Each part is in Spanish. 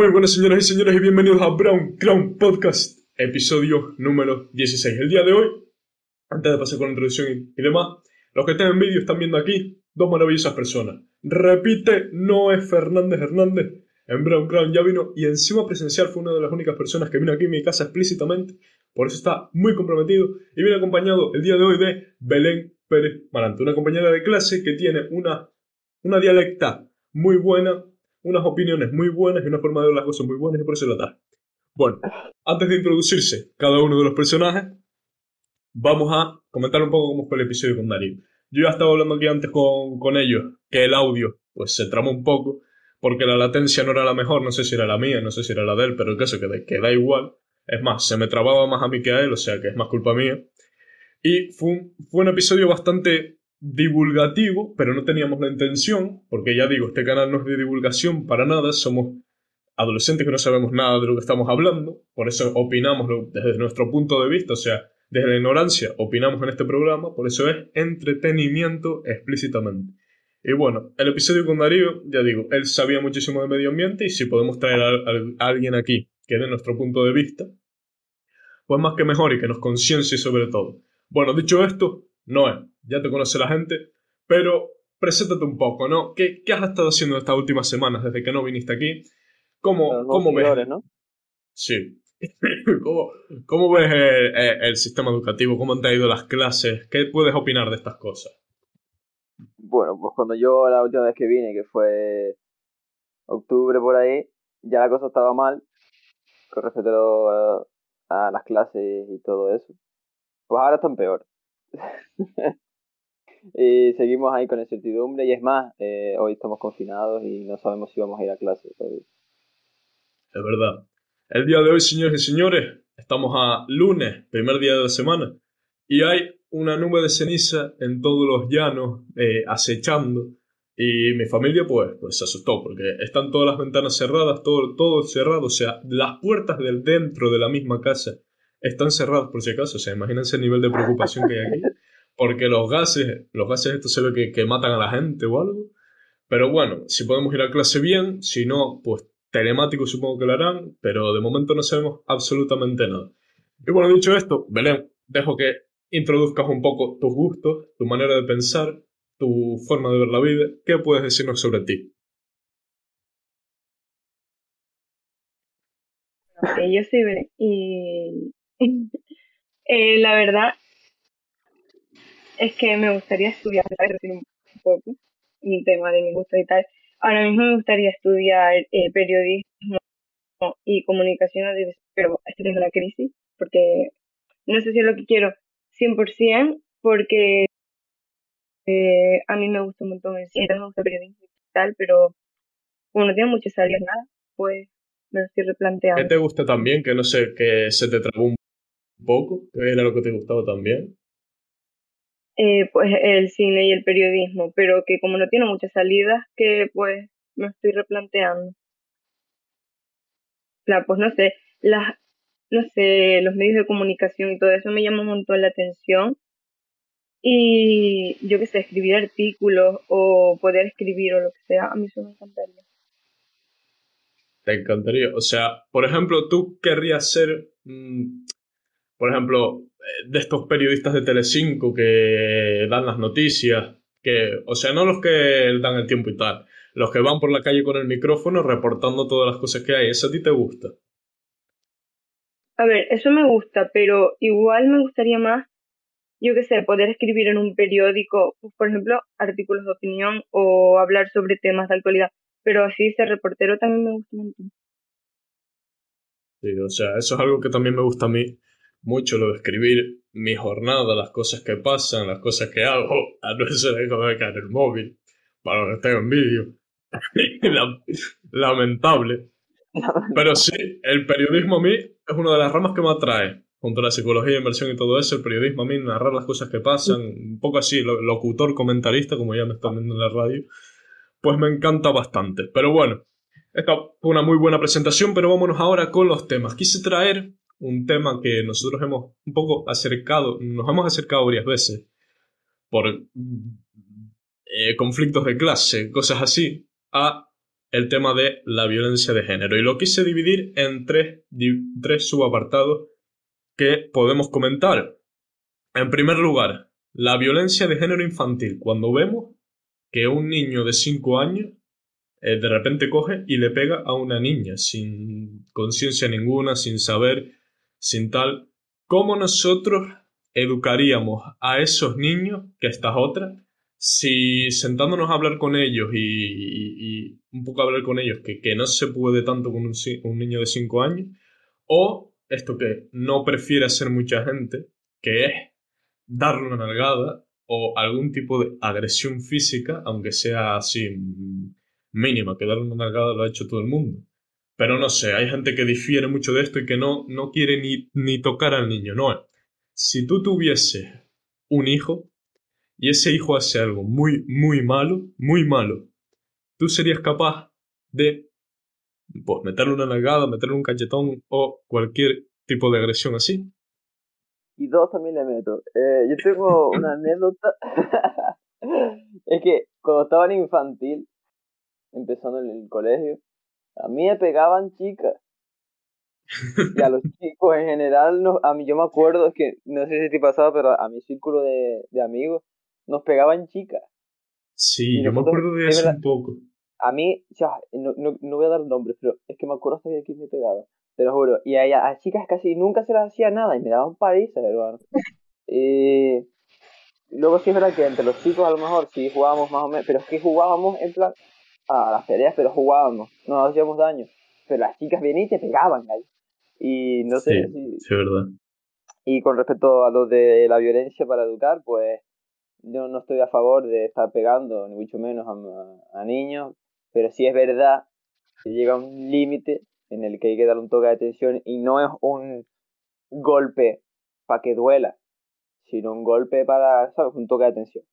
Muy buenas señoras y señores y bienvenidos a Brown Crown Podcast, episodio número 16. El día de hoy, antes de pasar con la introducción y, demás, los que estén en vídeo están viendo aquí dos maravillosas personas. Repite, no es Fernández Hernández. En Brown Crown ya vino y encima presencial fue una de las únicas personas que vino aquí en mi casa explícitamente. Por eso está muy comprometido y viene acompañado el día de hoy de Belén Pérez Marante, una compañera de clase que tiene una, una dialecta muy buena, unas opiniones muy buenas y una forma de ver las cosas muy buenas y por eso la da. Bueno, antes de introducirse cada uno de los personajes, vamos a comentar un poco cómo fue el episodio con Darío. Yo ya estaba hablando aquí antes con, con ellos que el audio pues se tramó un poco porque la latencia no era la mejor, no sé si era la mía, no sé si era la de él, pero el caso que, que da igual. Es más, se me trababa más a mí que a él, o sea que es más culpa mía. Y fue fue un episodio bastante divulgativo, pero no teníamos la intención, porque ya digo, este canal no es de divulgación para nada, somos adolescentes que no sabemos nada de lo que estamos hablando, por eso opinamos desde nuestro punto de vista, o sea, desde la ignorancia opinamos en este programa, por eso es entretenimiento explícitamente. Y bueno, el episodio con Darío, ya digo, él sabía muchísimo de medio ambiente y si podemos traer a, a alguien aquí que dé nuestro punto de vista, pues más que mejor y que nos conciencie sobre todo. Bueno, dicho esto, Noé, ya te conoce la gente, pero preséntate un poco, ¿no? ¿Qué, qué has estado haciendo estas últimas semanas desde que no viniste aquí? ¿Cómo, cómo ves? ¿no? Sí. ¿Cómo, ¿Cómo, ves el, el, sistema educativo? ¿Cómo han ido las clases? ¿Qué puedes opinar de estas cosas? Bueno, pues cuando yo la última vez que vine, que fue octubre por ahí, ya la cosa estaba mal con respecto a, a las clases y todo eso. Pues ahora están peor. y seguimos ahí con incertidumbre y es más, eh, hoy estamos confinados y no sabemos si vamos a ir a clase todavía. Es verdad. El día de hoy, señores y señores, estamos a lunes, primer día de la semana, y hay una nube de ceniza en todos los llanos eh, acechando. Y mi familia, pues, pues se asustó porque están todas las ventanas cerradas, todo, todo cerrado. O sea, las puertas del dentro de la misma casa están cerradas por si acaso. O sea, imagínense el nivel de preocupación que hay aquí. Porque los gases, los gases estos se ve que, que matan a la gente o algo. Pero bueno, si podemos ir a clase bien, si no, pues telemático supongo que lo harán, pero de momento no sabemos absolutamente nada. Y bueno, dicho esto, Belén, dejo que introduzcas un poco tus gustos, tu manera de pensar, tu forma de ver la vida. ¿Qué puedes decirnos sobre ti? yo soy Belén eh, la verdad es que me gustaría estudiar, un poco un tema de mi gusto y tal. Ahora mismo me gustaría estudiar eh, periodismo y comunicación pero estoy en una crisis porque no sé si es lo que quiero 100% porque eh, a mí me gusta un montón el cine, me gusta periodismo y tal, pero como no tiene muchas salidas nada, pues me lo estoy replanteando. ¿Qué te gusta también? Que no sé, que se te trabó un poco, que era lo que te gustaba también. Eh, pues el cine y el periodismo, pero que como no tiene muchas salidas, que pues me estoy replanteando. Claro, pues no sé, las, no sé, los medios de comunicación y todo eso me llama un montón la atención. Y yo qué sé, escribir artículos o poder escribir o lo que sea, a mí eso me encantaría. Te encantaría. O sea, por ejemplo, tú querrías ser, mmm, por ejemplo, eh, de estos periodistas de Telecinco que dan las noticias, que, o sea, no los que dan el tiempo y tal, los que van por la calle con el micrófono reportando todas las cosas que hay. ¿Eso a ti te gusta? A ver, eso me gusta, pero igual me gustaría más, yo qué sé, poder escribir en un periódico, pues, por ejemplo, artículos de opinión o hablar sobre temas de actualidad. Pero así ser reportero también me gusta mucho. Sí, o sea, eso es algo que también me gusta a mí mucho, lo de escribir mi jornada, las cosas que pasan, las cosas que hago, a no ser de caer el móvil, para que esté en vídeo. Lamentable. Pero sí, el periodismo a mí es una de las ramas que me atrae. Junto a la psicología, inversión y todo eso, el periodismo a mí, narrar las cosas que pasan, un poco así, locutor, comentarista, como ya me están viendo en la radio, pues me encanta bastante. Pero bueno, esta fue una muy buena presentación, pero vámonos ahora con los temas. Quise traer un tema que nosotros hemos un poco acercado, nos hemos acercado varias veces por eh, conflictos de clase, cosas así, a el tema de la violencia de género y lo quise dividir en tres, tres subapartados que podemos comentar. En primer lugar, la violencia de género infantil. Cuando vemos que un niño de 5 años eh, de repente coge y le pega a una niña sin conciencia ninguna, sin saber, sin tal. ¿Cómo nosotros educaríamos a esos niños, que estas otras, si sentándonos a hablar con ellos y, un poco hablar con ellos, que, que, no se puede tanto con un, un niño de 5 años, o esto que no prefiere hacer mucha gente, que es darle una nalgada o algún tipo de agresión física, aunque sea así mínima, que darle una nalgada lo ha hecho todo el mundo. Pero no sé, hay gente que difiere mucho de esto y que no, no quiere ni, ni tocar al niño. No, si tú tuvieses un hijo y ese hijo hace algo muy, muy malo, muy malo, tú serías capaz de pues, meterle una nalgada, meterle un cachetón o cualquier tipo de agresión así. Y dos también le meto. Eh, yo tengo una anécdota. es que cuando estaba en infantil, empezando en el colegio, a mí me pegaban chicas. Y a los chicos en general, no, a mí yo me acuerdo, es que no sé si te pasaba, pero a mi círculo de, de amigos nos pegaban chicas. Sí, yo me acuerdo de eso un poco. A mí, ya, no, no, no, voy a dar nombres, pero es que me acuerdo hasta que aquí me pegaba, te lo juro. Y a, a chicas casi nunca se las hacía nada y me daban palizas, hermano. Y luego sí es verdad que entre los chicos a lo mejor sí jugábamos más o menos, pero es que jugábamos en plan, a las peleas, pero jugábamos, no nos hacíamos daño. Pero las chicas venían y te pegaban ahí. Y no sé si... Sí, verdad. Y con respecto a lo de la violencia para educar, pues yo no estoy a favor de estar pegando, ni mucho menos a, a niños, pero sí es verdad que llega un límite en el que hay que dar un toque de atención y no es un golpe para que duela, sino un golpe para, ¿sabes? Un toque de atención.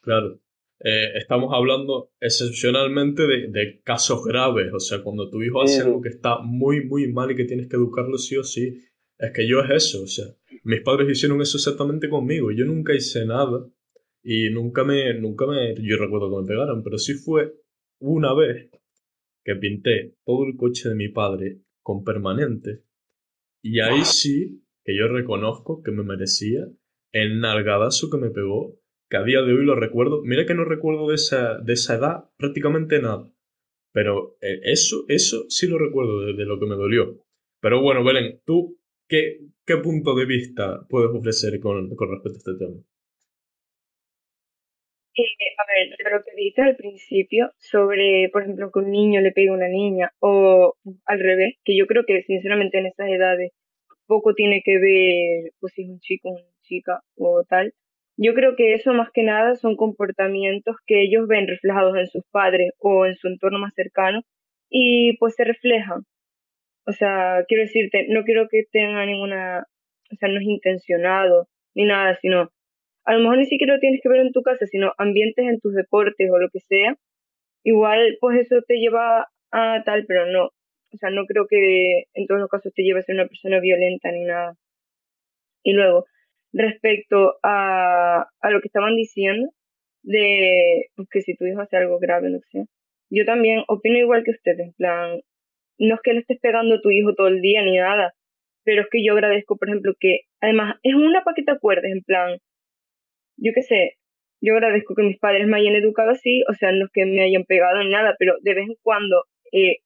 Claro. Eh, estamos hablando excepcionalmente de, casos graves, o sea, cuando tu hijo hace algo que está muy, muy mal y que tienes que educarlo sí o sí, es que yo es eso, o sea, mis padres hicieron eso exactamente conmigo, yo nunca hice nada y nunca me, nunca me, yo recuerdo que me pegaron, pero sí fue una vez que pinté todo el coche de mi padre con permanente y ahí sí que yo reconozco que me merecía el nalgadazo que me pegó que a día de hoy lo recuerdo. Mira que no recuerdo de esa, de esa edad prácticamente nada. Pero eh, eso, eso sí lo recuerdo de, lo que me dolió. Pero bueno, Belén, ¿tú qué, qué punto de vista puedes ofrecer con, respecto a este tema? Eh, a ver, lo que dices al principio sobre, por ejemplo, que un niño le pegue a una niña o al revés, que yo creo que sinceramente en esas edades poco tiene que ver pues si es un chico o una chica o tal, yo creo que eso más que nada son comportamientos que ellos ven reflejados en sus padres o en su entorno más cercano y pues se reflejan. O sea, quiero decirte, no quiero que tenga ninguna, o sea, no es intencionado ni nada, sino a lo mejor ni siquiera lo tienes que ver en tu casa, sino ambientes en tus deportes o lo que sea. Igual pues eso te lleva a tal, pero no. O sea, no creo que en todos los casos te lleve a ser una persona violenta ni nada. Y luego, respecto a, a lo que estaban diciendo, de pues, que si tu hijo hace algo grave, no sé. Yo también opino igual que ustedes, en plan, no es que le estés pegando a tu hijo todo el día ni nada, pero es que yo agradezco, por ejemplo, que además es una para que te en plan, yo qué sé, yo agradezco que mis padres me hayan educado así, o sea, no es que me hayan pegado ni nada, pero de vez en cuando eh,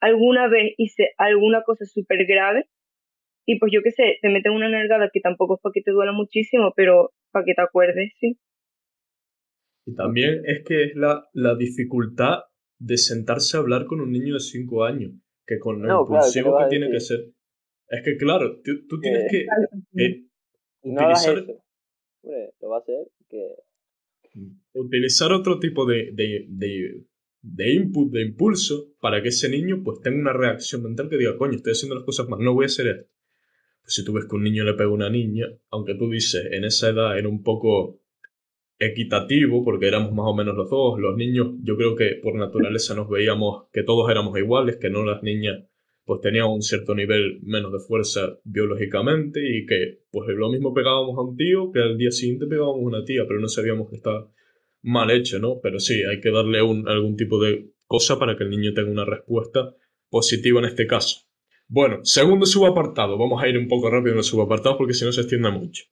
alguna vez hice alguna cosa súper grave y pues yo qué sé, te meten una nalgada que tampoco es para que te duela muchísimo, pero para que te acuerdes, sí. Y también es que es la, la dificultad de sentarse a hablar con un niño de 5 años, que con lo impulsivo que tiene que ser. Es que claro, tú, tienes que eh, utilizar... lo va a hacer que... Utilizar otro tipo de, de, de, de input, de impulso, para que ese niño pues tenga una reacción mental que diga, coño, estoy haciendo las cosas mal, no voy a hacer esto si tú ves que un niño le pega a una niña, aunque tú dices en esa edad era un poco equitativo, porque éramos más o menos los dos, los niños yo creo que por naturaleza nos veíamos que todos éramos iguales, que no las niñas pues tenían un cierto nivel menos de fuerza biológicamente y que pues lo mismo pegábamos a un tío que al día siguiente pegábamos a una tía, pero no sabíamos que estaba mal hecho, ¿no? Pero sí, hay que darle un, algún tipo de cosa para que el niño tenga una respuesta positiva en este caso. Bueno, segundo subapartado, vamos a ir un poco rápido en los subapartados porque si no se extiende mucho.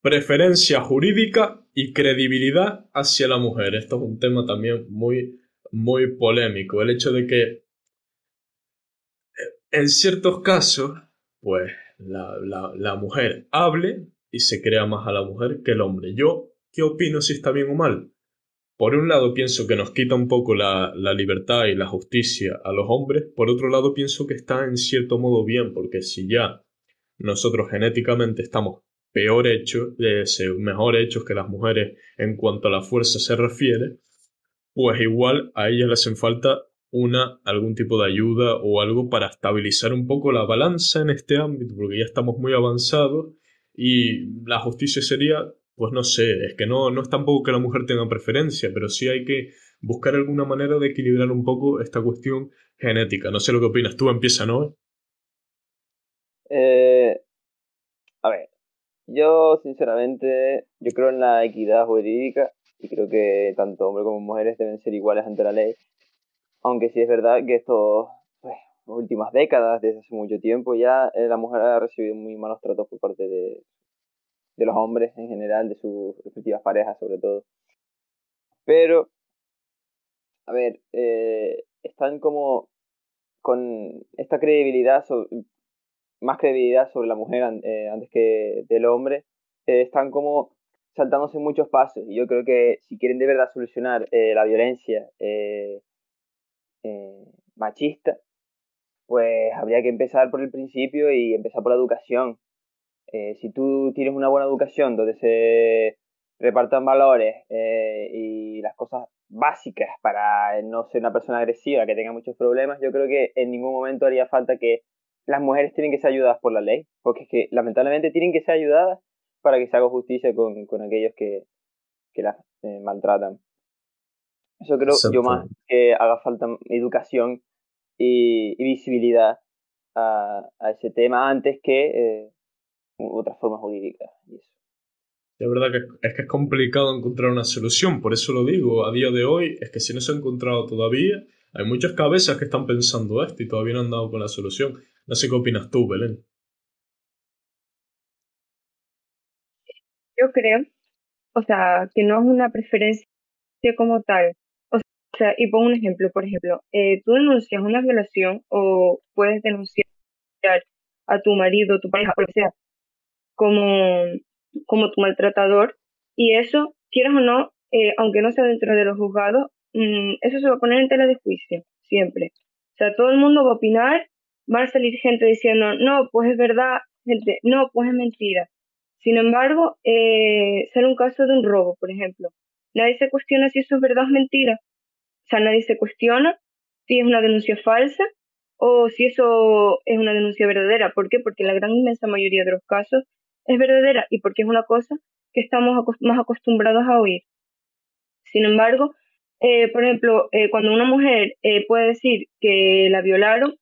Preferencia jurídica y credibilidad hacia la mujer. Esto es un tema también muy, muy polémico. El hecho de que eh, en ciertos casos, pues la, la mujer hable y se crea más a la mujer que el hombre. Yo, ¿qué opino si está bien o mal? Por un lado pienso que nos quita un poco la, libertad y la justicia a los hombres, por otro lado pienso que está en cierto modo bien, porque si ya nosotros genéticamente estamos peor hechos, mejor hechos que las mujeres en cuanto a la fuerza se refiere, pues igual a ellas les hacen falta una algún tipo de ayuda o algo para estabilizar un poco la balanza en este ámbito, porque ya estamos muy avanzados y la justicia sería pues no sé, es que no, no es tampoco que la mujer tenga preferencia, pero sí hay que buscar alguna manera de equilibrar un poco esta cuestión genética. No sé lo que opinas tú, empieza, ¿no? Eh, a ver, yo sinceramente, yo creo en la equidad jurídica y creo que tanto hombres como mujeres deben ser iguales ante la ley. Aunque sí es verdad que estos pues, últimas décadas, desde hace mucho tiempo ya, eh, la mujer ha recibido muy malos tratos por parte de de los hombres en general, de sus respectivas parejas sobre todo. Pero, a ver, eh, están como con esta credibilidad, más credibilidad sobre la mujer eh, antes que del hombre, eh, están como saltándose muchos pasos. Y yo creo que si quieren de verdad solucionar la violencia machista, pues habría que empezar por el principio y empezar por la educación. Eh, si tú tienes una buena educación donde se repartan valores eh, y las cosas básicas para no ser una persona agresiva que tenga muchos problemas, yo creo que en ningún momento haría falta que las mujeres tienen que ser ayudadas por la ley, porque es que lamentablemente tienen que ser ayudadas para que se haga justicia con, con aquellos que, que las eh, maltratan. Eso creo yo más que haga falta educación y, visibilidad a, a, ese tema antes que otras formas jurídicas. Y eso. De verdad que es que es complicado encontrar una solución, por eso lo digo, a día de hoy es que si no se ha encontrado todavía, hay muchas cabezas que están pensando esto y todavía no han dado con la solución. No sé qué opinas tú, Belén. Yo creo, o sea, que no es una preferencia como tal. O sea, y pongo un ejemplo, por ejemplo, eh, tú denuncias una violación o puedes denunciar a tu marido, tu pareja, o lo que sea, como, como tu maltratador y eso, quieras o no, eh, aunque no sea dentro de los juzgados, mm, eso se va a poner en tela de juicio, siempre. O sea, todo el mundo va a opinar, van a salir gente diciendo, no, pues es verdad, gente, no, pues es mentira. Sin embargo, eh, ser un caso de un robo, por ejemplo, nadie se cuestiona si eso es verdad o mentira. O sea, nadie se cuestiona si es una denuncia falsa o si eso es una denuncia verdadera. ¿Por qué? Porque la gran inmensa mayoría de los casos es verdadera y porque es una cosa que estamos más acostumbrados a oír. Sin embargo, eh, por ejemplo, eh, cuando una mujer eh, puede decir que la violaron,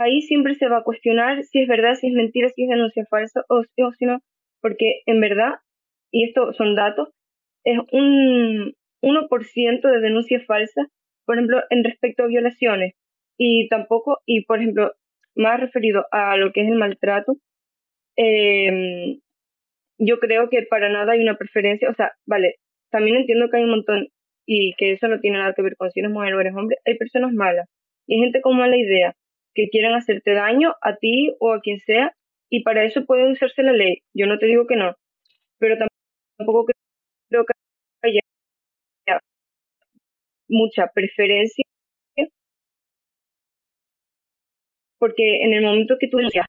ahí siempre se va a cuestionar si es verdad, si es mentira, si es denuncia falsa o, o si no, porque en verdad, y esto son datos, es un 1% de denuncias falsas, por ejemplo, en respecto a violaciones. Y tampoco, y por ejemplo, más referido a lo que es el maltrato, eh, yo creo que para nada hay una preferencia, o sea, vale, también entiendo que hay un montón y que eso no tiene nada que ver con si eres mujer o eres hombre, hay personas malas y hay gente con mala idea que quieren hacerte daño a ti o a quien sea y para eso puede usarse la ley. Yo no te digo que no, pero tampoco creo que haya mucha preferencia porque en el momento que tú denuncias,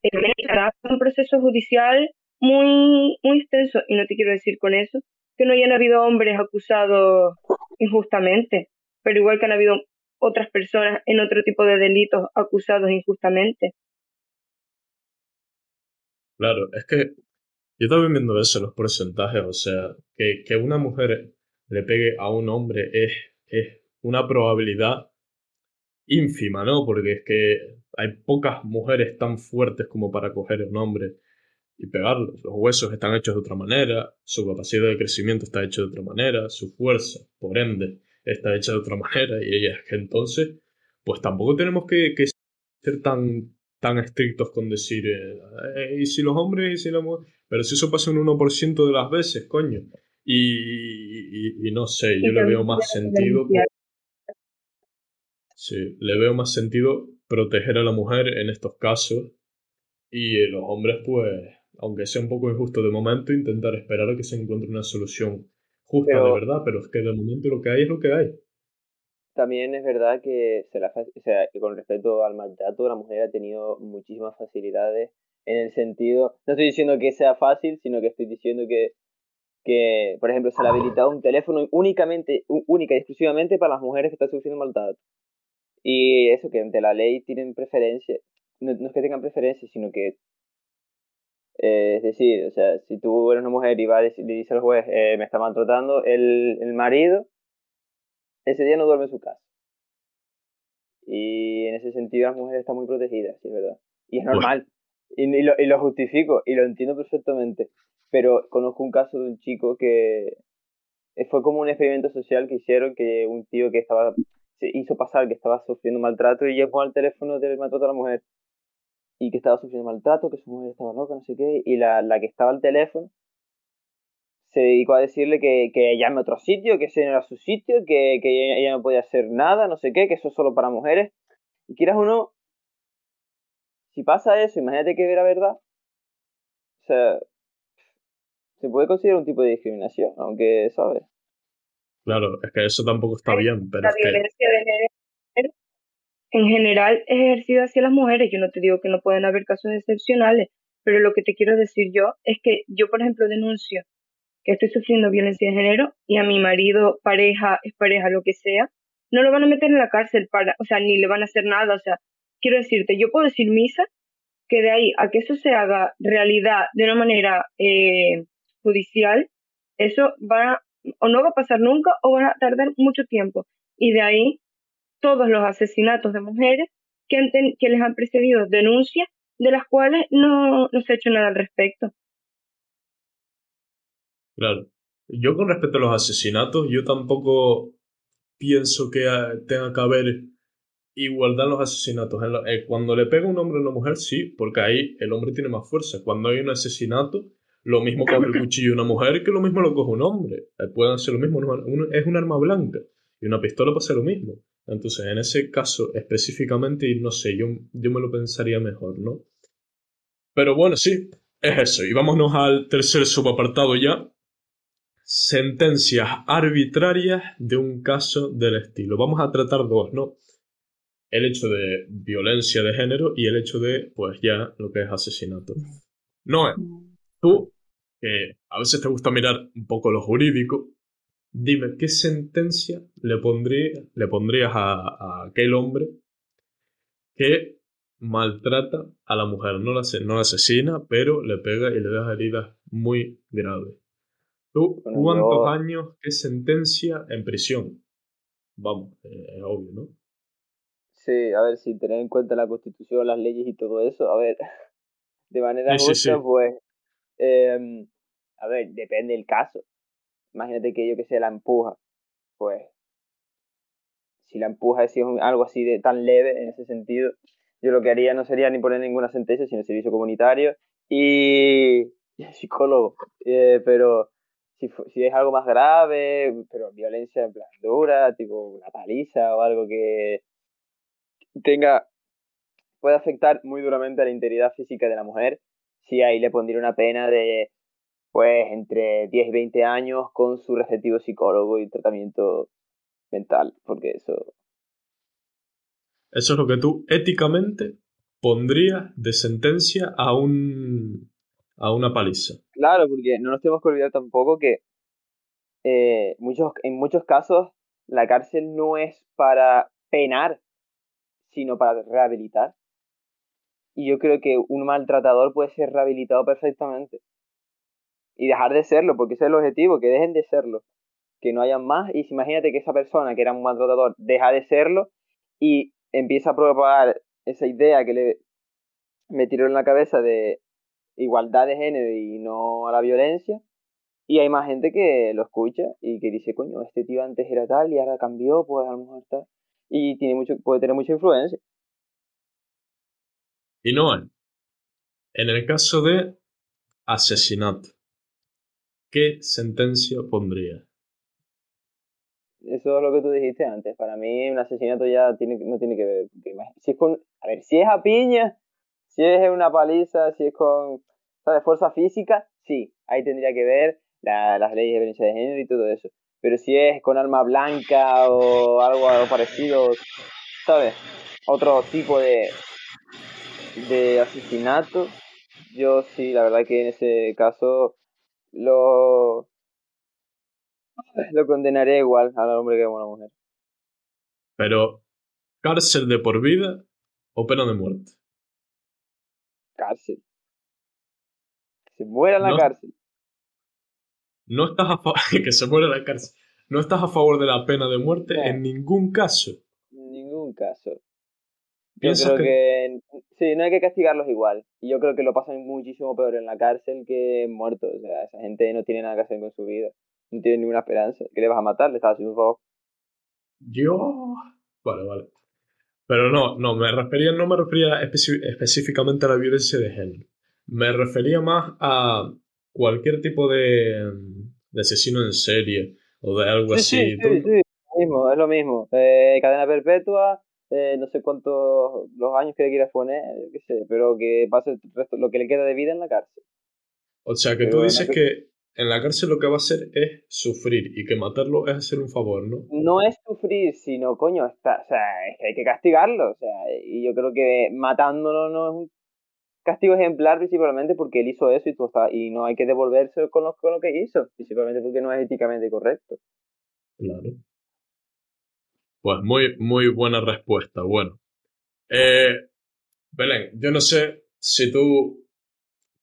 un proceso judicial muy, muy extenso, y no te quiero decir con eso que no hayan habido hombres acusados injustamente, pero igual que han habido otras personas en otro tipo de delitos acusados injustamente. Claro, es que yo también viendo eso, los porcentajes, o sea, que, que una mujer le pegue a un hombre es, es una probabilidad ínfima, ¿no? Porque es que hay pocas mujeres tan fuertes como para coger un hombre y pegarlos. Los huesos están hechos de otra manera, su capacidad de crecimiento está hecho de otra manera, su fuerza, por ende, está hecha de otra manera y es que entonces, pues tampoco tenemos que, ser tan, tan estrictos con decir, eh, y si los hombres y si la mujer, pero si eso pasa un 1% de las veces, coño. Y, y, no sé, yo le veo más sentido. Sí, le veo más sentido proteger a la mujer en estos casos y los hombres, pues, aunque sea un poco injusto de momento, intentar esperar a que se encuentre una solución justa de verdad, pero es que de momento lo que hay es lo que hay. También es verdad que, se la, o sea, que con respecto al maltrato, la mujer ha tenido muchísimas facilidades en el sentido, no estoy diciendo que sea fácil, sino que estoy diciendo que, que por ejemplo, se le ha habilitado un teléfono únicamente, única y exclusivamente para las mujeres que están sufriendo maltrato. Y eso, que ante la ley tienen preferencia, no, es que tengan preferencia, sino que eh, es decir, o sea, si tú eres una mujer y va le dice al juez, eh, me está maltratando, el, el marido ese día no duerme en su casa. Y en ese sentido las mujeres están muy protegidas, sí es verdad. Y es normal. Y, lo, y, lo, justifico y lo entiendo perfectamente. Pero conozco un caso de un chico que fue como un experimento social que hicieron que un tío que estaba se hizo pasar que estaba sufriendo maltrato y llamó al teléfono del maltrato a la mujer y que estaba sufriendo maltrato, que su mujer estaba loca, no sé qué, y la, la que estaba al teléfono se dedicó a decirle que, que llame a otro sitio, que ese no era su sitio, que, que ella no podía hacer nada, no sé qué, que eso es solo para mujeres. Y quieras o no, si pasa eso, imagínate que era verdad. O sea, se puede considerar un tipo de discriminación, aunque, ¿sabes? Claro, es que eso tampoco está bien, pero la violencia de género en general es ejercida hacia las mujeres. Yo no te digo que no pueden haber casos excepcionales, pero lo que te quiero decir yo es que yo, por ejemplo, denuncio que estoy sufriendo violencia de género y a mi marido, pareja, es pareja, lo que sea, no lo van a meter en la cárcel para, o sea, ni le van a hacer nada, o sea, quiero decirte, yo puedo decir misa, que de ahí a que eso se haga realidad de una manera eh, judicial, eso va o no va a pasar nunca o va a tardar mucho tiempo. Y de ahí todos los asesinatos de mujeres que, que les han precedido denuncias de las cuales no, no se ha hecho nada al respecto. Claro. Yo con respecto a los asesinatos, yo tampoco pienso que tenga que haber igualdad en los asesinatos. Eh, cuando le pega un hombre a una mujer, sí, porque ahí el hombre tiene más fuerza. Cuando hay un asesinato, lo mismo coge el cuchillo una mujer que lo mismo lo coge un hombre. Eh, pueden ser lo mismo. es un arma blanca y una pistola puede ser lo mismo. Entonces, en ese caso específicamente, no sé, yo, yo me lo pensaría mejor, ¿no? Pero bueno, sí, es eso. Y vámonos al tercer subapartado ya, sentencias arbitrarias de un caso del estilo. Vamos a tratar dos, ¿no? El hecho de violencia de género y el hecho de, pues ya, lo que es asesinato. No, tú, que a veces te gusta mirar un poco lo jurídico, dime qué sentencia le, pondría, le pondrías a, aquel hombre que maltrata a la mujer. No la, no la asesina, pero le pega y le deja heridas muy graves. ¿Tú cuántos años, qué sentencia en prisión? Vamos, eh, es obvio, ¿no? Sí, a ver, sin tener en cuenta la constitución, las leyes y todo eso, a ver, de manera justa, pues, em, a ver, depende del caso. Imagínate que yo que sé, la empuja, pues, si la empuja, es algo así de tan leve en ese sentido, yo lo que haría no sería ni poner ninguna sentencia, sino servicio comunitario y, psicólogo. Eh, pero si, si es algo más grave, pero violencia en plan dura, tipo una paliza o algo que tenga puede afectar muy duramente a la integridad física de la mujer, si ahí le pondría una pena de pues entre 10 y 20 años con su respectivo psicólogo y tratamiento mental, porque eso... Eso es lo que tú éticamente pondrías de sentencia a un a una paliza. Claro, porque no nos tenemos que olvidar tampoco que eh, muchos, en muchos casos la cárcel no es para penar, sino para rehabilitar. Y yo creo que un maltratador puede ser rehabilitado perfectamente. Y dejar de serlo, porque ese es el objetivo, que dejen de serlo. Que no hayan más. Y imagínate que esa persona que era un maltratador deja de serlo y empieza a propagar esa idea que le metieron en la cabeza de igualdad de género y no a la violencia, Y hay más gente que lo escucha y que dice, coño, este tío antes era tal y ahora cambió, pues a lo mejor está. Y tiene mucho, puede tener mucha influencia. Y no en el caso de asesinato, ¿qué sentencia pondría? Eso es lo que tú dijiste antes. Para mí un asesinato ya tiene, no tiene que ver. Si es con, a ver, si es a piña, si es una paliza, si es con ¿sabes? fuerza física, sí, ahí tendría que ver las leyes de violencia de género y todo eso. Pero si es con arma blanca o algo, parecido, ¿sabes? Otro tipo de, de asesinato, yo sí, la verdad que en ese caso lo, lo condenaré igual al hombre que a la mujer. Pero, ¿cárcel de por vida o pena de muerte? Cárcel. Se muera en la cárcel. No estás a favor. que se muera en la cárcel. No estás a favor de la pena de muerte en ningún caso. En ningún caso. Yo creo que... Sí, no hay que castigarlos igual. Y yo creo que lo pasan muchísimo peor en la cárcel que muertos. O sea, esa gente no tiene nada que hacer con su vida no tiene ninguna esperanza. ¿Qué le vas a matar? Le estás haciendo un favor. Yo. Vale, vale. Pero no, no, me refería, no me refería específicamente a la violencia de género. Me refería más a cualquier tipo de, de asesino en serie o de algo así. Sí, sí, sí, es lo mismo. Eh, cadena perpetua, eh, no sé cuántos los años que le quieras poner, yo qué sé, pero que pase el resto, lo que le queda de vida en la cárcel. O sea, que tú dices que en la cárcel lo que va a hacer es sufrir y que matarlo es hacer un favor, ¿no? No es sufrir, sino, coño, está, o sea, es que hay que castigarlo, o sea, y yo creo que matándolo no es un castigo ejemplar principalmente porque él hizo eso y, tú está, y no hay que devolverse con lo, con lo que hizo, principalmente porque no es éticamente correcto. Claro. Pues muy, muy buena respuesta. Bueno. Eh, Belén, yo no sé si tú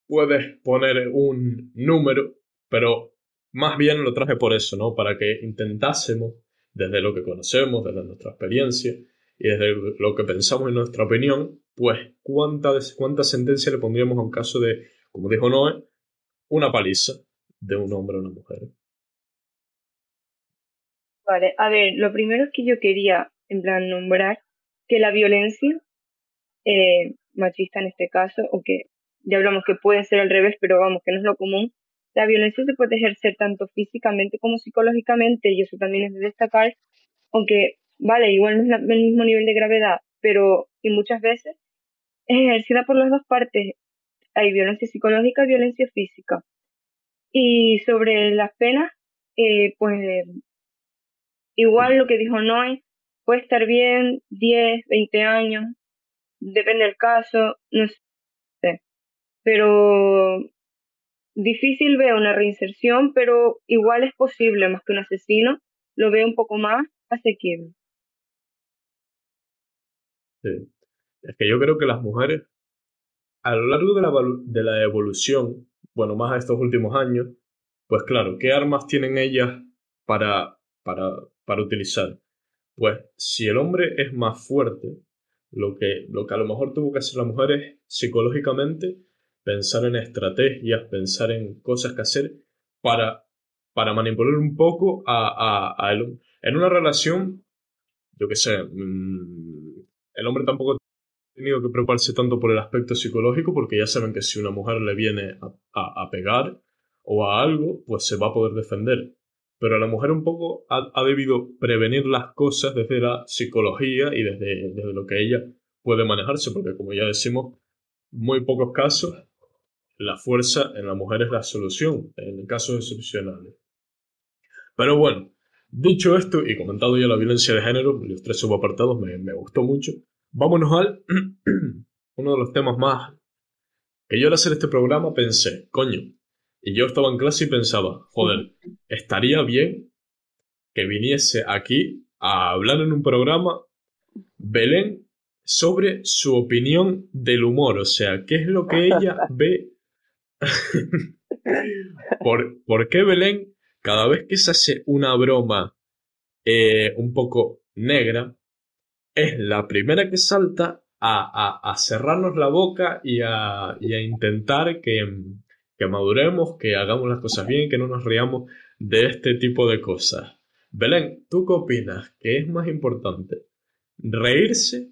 puedes poner un número pero más bien lo traje por eso, ¿no? Para que intentásemos, desde lo que conocemos, desde nuestra experiencia y desde lo que pensamos en nuestra opinión, pues cuánta, cuánta sentencia le pondríamos a un caso de, como dijo Noé, una paliza de un hombre a una mujer. Vale, a ver, lo primero es que yo quería, en plan, nombrar que la violencia eh, machista en este caso, o que ya hablamos que puede ser al revés, pero vamos, que no es lo común, la violencia se puede ejercer tanto físicamente como psicológicamente y eso también es de destacar, aunque, vale, igual no es el mismo nivel de gravedad, pero y muchas veces es ejercida por las dos partes. Hay violencia psicológica y violencia física. Y sobre las penas, eh, pues igual lo que dijo Noé, puede estar bien 10, 20 años, depende del caso, no sé. Pero Difícil veo una reinserción, pero igual es posible, más que un asesino, lo veo un poco más asequible. Sí. Es que yo creo que las mujeres, a lo largo de la, de la evolución, bueno, más a estos últimos años, pues claro, ¿qué armas tienen ellas para, para, para utilizar? Pues si el hombre es más fuerte, lo que, lo que a lo mejor tuvo que hacer la mujer es psicológicamente pensar en estrategias, pensar en cosas que hacer para, para manipular un poco a, a. En una relación, yo qué sé, mm, el hombre tampoco ha tenido que preocuparse tanto por el aspecto psicológico porque ya saben que si una mujer le viene a, a, pegar o a algo, pues se va a poder defender. Pero la mujer un poco ha, ha, debido prevenir las cosas desde la psicología y desde, desde lo que ella puede manejarse, porque como ya decimos, muy pocos casos la fuerza en la mujer es la solución en casos excepcionales. Pero bueno, dicho esto y comentado ya la violencia de género, los tres subapartados me, me gustó mucho, vámonos al uno de los temas más que yo al hacer este programa pensé, coño, y yo estaba en clase y pensaba, joder, estaría bien que viniese aquí a hablar en un programa Belén sobre su opinión del humor, o sea, qué es lo que ella ve ¿Por, ¿Por, qué Belén, cada vez que se hace una broma eh, un poco negra, es la primera que salta a, a, cerrarnos la boca y a, y a intentar que, que maduremos, que hagamos las cosas bien, que no nos riamos de este tipo de cosas. Belén, ¿tú qué opinas? ¿Qué es más importante? ¿Reírse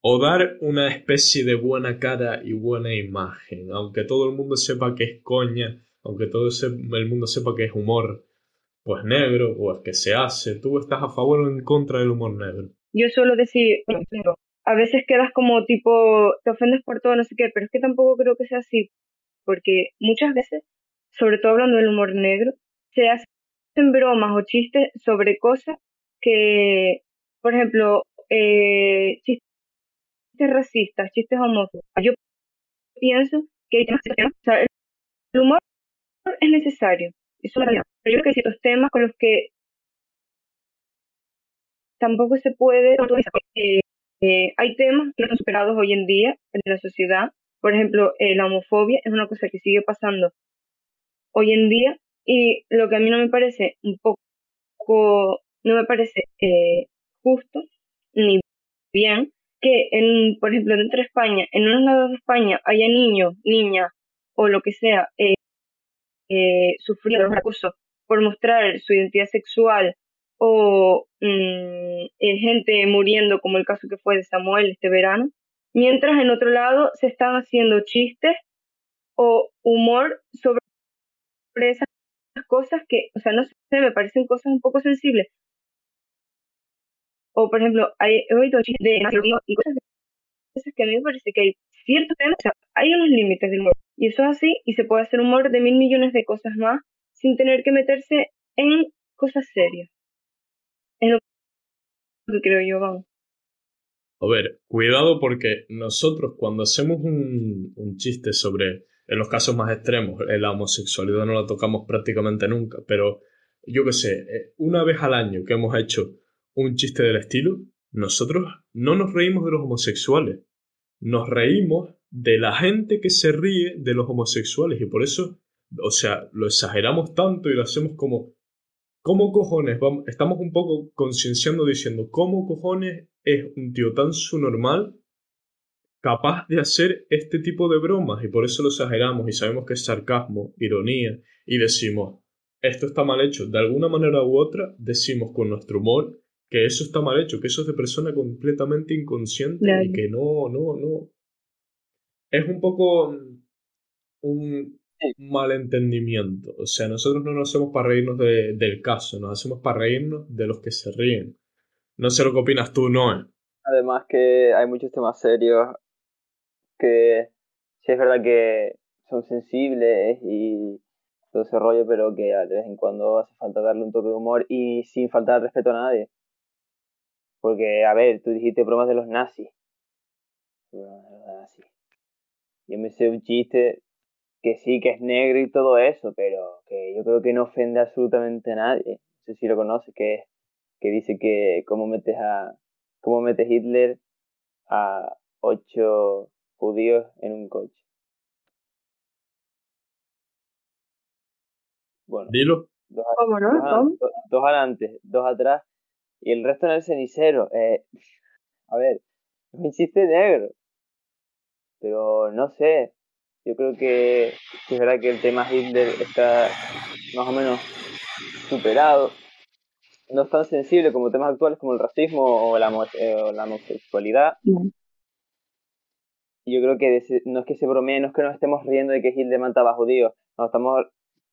o dar una especie de buena cara y buena imagen? Aunque todo el mundo sepa que es coña, aunque todo el mundo sepa que es humor, pues negro, o es que se hace. ¿Tú estás a favor o en contra del humor negro? Yo suelo decir, a veces quedas como tipo, te ofendes por todo, no sé qué, pero es que tampoco creo que sea así, porque muchas veces, sobre todo hablando del humor negro, se hacen bromas o chistes sobre cosas que, por ejemplo, eh, chistes racistas, chistes homófobos. Yo pienso que hay temas el humor es necesario. Pero yo creo que hay ciertos temas con los que tampoco se puede eh, eh, hay temas que no están superados hoy en día en la sociedad. Por ejemplo, eh, la homofobia es una cosa que sigue pasando hoy en día y lo que a mí no me parece un poco, no me parece justo ni bien que, en, por ejemplo, dentro de España, en unos lados de España haya niños, niñas o lo que sea eh, eh, sufriendo acoso por mostrar su identidad sexual o mm, eh, gente muriendo como el caso que fue de Samuel este verano, mientras en otro lado se están haciendo chistes o humor sobre esas cosas que, o sea, no sé, me parecen cosas un poco sensibles. O, por ejemplo, hay, he oído chistes de y cosas que a mí me parece que hay ciertos temas, o sea, hay unos límites del humor. Y eso es así, y se puede hacer humor de mil millones de cosas más sin tener que meterse en cosas serias. Es lo que creo yo, vamos. A ver, cuidado porque nosotros cuando hacemos un, chiste sobre, en los casos más extremos, la homosexualidad no la tocamos prácticamente nunca, pero yo qué sé, eh, una vez al año que hemos hecho un chiste del estilo, nosotros no nos reímos de los homosexuales, nos reímos de la gente que se ríe de los homosexuales y por eso, o sea, lo exageramos tanto y lo hacemos como ¿Cómo cojones? Vamos, estamos un poco concienciando diciendo, ¿cómo cojones es un tío tan subnormal capaz de hacer este tipo de bromas? Y por eso lo exageramos y sabemos que es sarcasmo, ironía, y decimos, esto está mal hecho. De alguna manera u otra, decimos con nuestro humor que eso está mal hecho, que eso es de persona completamente inconsciente y que no, no, no. Es un poco un, un malentendimiento. O sea, nosotros no nos hacemos para reírnos del caso, nos hacemos para reírnos de los que se ríen. No sé lo que opinas tú, Noé. Además que hay muchos temas serios que sí es verdad que son sensibles y todo ese rollo, pero que de vez en cuando hace falta darle un toque de humor y sin faltar respeto a nadie. Porque, a ver, tú dijiste de. Bromas de los nazis. Yo me sé un chiste que sí, que es negro y todo eso, pero que yo creo que no ofende absolutamente a nadie. No sé si lo conoce, que, que dice que cómo metes a cómo mete Hitler a ocho judíos en un coche. Bueno, dilo. Dos, Dos, adelante, dos atrás y el resto en el cenicero. Eh, a ver, es un chiste negro, pero no sé, yo creo que, es verdad que el tema Hitler está más o menos superado. No es tan sensible como temas actuales como el racismo o la, eh, homosexualidad. Y yo creo que no es que se bromee, no es que nos estemos riendo de que Hitler mataba a judíos. No estamos,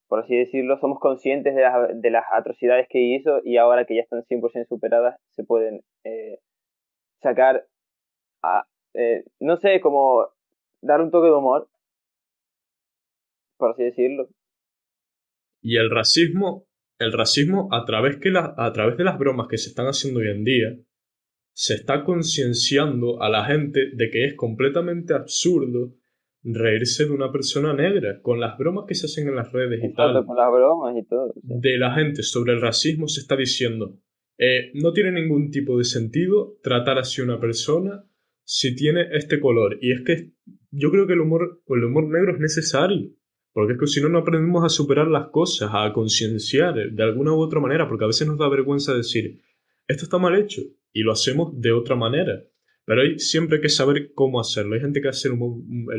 por así decirlo, somos conscientes de las, de las atrocidades que hizo y ahora que ya están 100% superadas, se pueden eh, sacar, a, eh, no sé, como dar un toque de humor por así decirlo. Y el racismo, el racismo a través, que la, a través de las bromas que se están haciendo hoy en día, se está concienciando a la gente de que es completamente absurdo reírse de una persona negra, con las bromas que se hacen en las redes y tal. Con las bromas y todo. De la gente sobre el racismo se está diciendo, eh, no tiene ningún tipo de sentido tratar así a una persona si tiene este color. Y es que yo creo que el humor, el humor negro es necesario. Porque es que si no, no aprendemos a superar las cosas, a concienciar de alguna u otra manera, porque a veces nos da vergüenza decir, esto está mal hecho, y lo hacemos de otra manera. Pero hay siempre que saber cómo hacerlo. Hay gente que hace el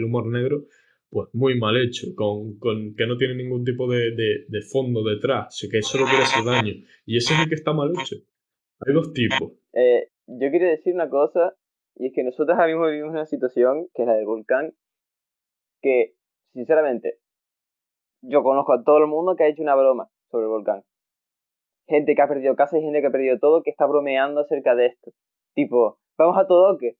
humor, negro pues muy mal hecho, con, con que no tiene ningún tipo de, de, fondo detrás, que solo quiere hacer daño. Y ese es el que está mal hecho. Hay dos tipos. Eh, yo quería decir una cosa, y es que nosotros ahora mismo vivimos una situación, que es la del volcán, que, sinceramente, yo conozco a todo el mundo que ha hecho una broma sobre el volcán. Gente que ha perdido casa y gente que ha perdido todo que está bromeando acerca de esto. Tipo, vamos a todo qué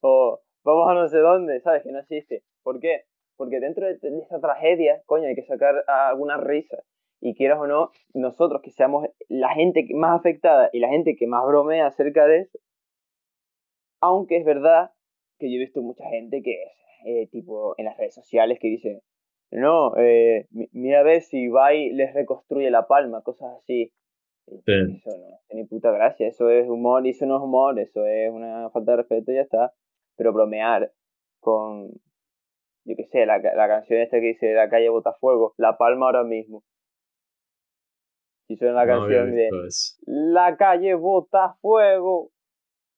O vamos a no sé dónde, ¿sabes? Que no existe. ¿Por qué? Porque dentro de esta tragedia, coño, hay que sacar alguna risa. Y quieras o no, nosotros que seamos la gente más afectada y la gente que más bromea acerca de eso, aunque es verdad que yo he visto mucha gente que es, eh, tipo, en las redes sociales que dice, no, eh, mira a ver si va y les reconstruye la palma, cosas así. Eso no ni puta gracia, eso es humor y eso no es humor, eso es una falta de respeto y ya está. Pero bromear con, yo qué sé, la, la canción esta que dice La calle Botafuego, La Palma ahora mismo. Si suena la canción de La calle Botafuego.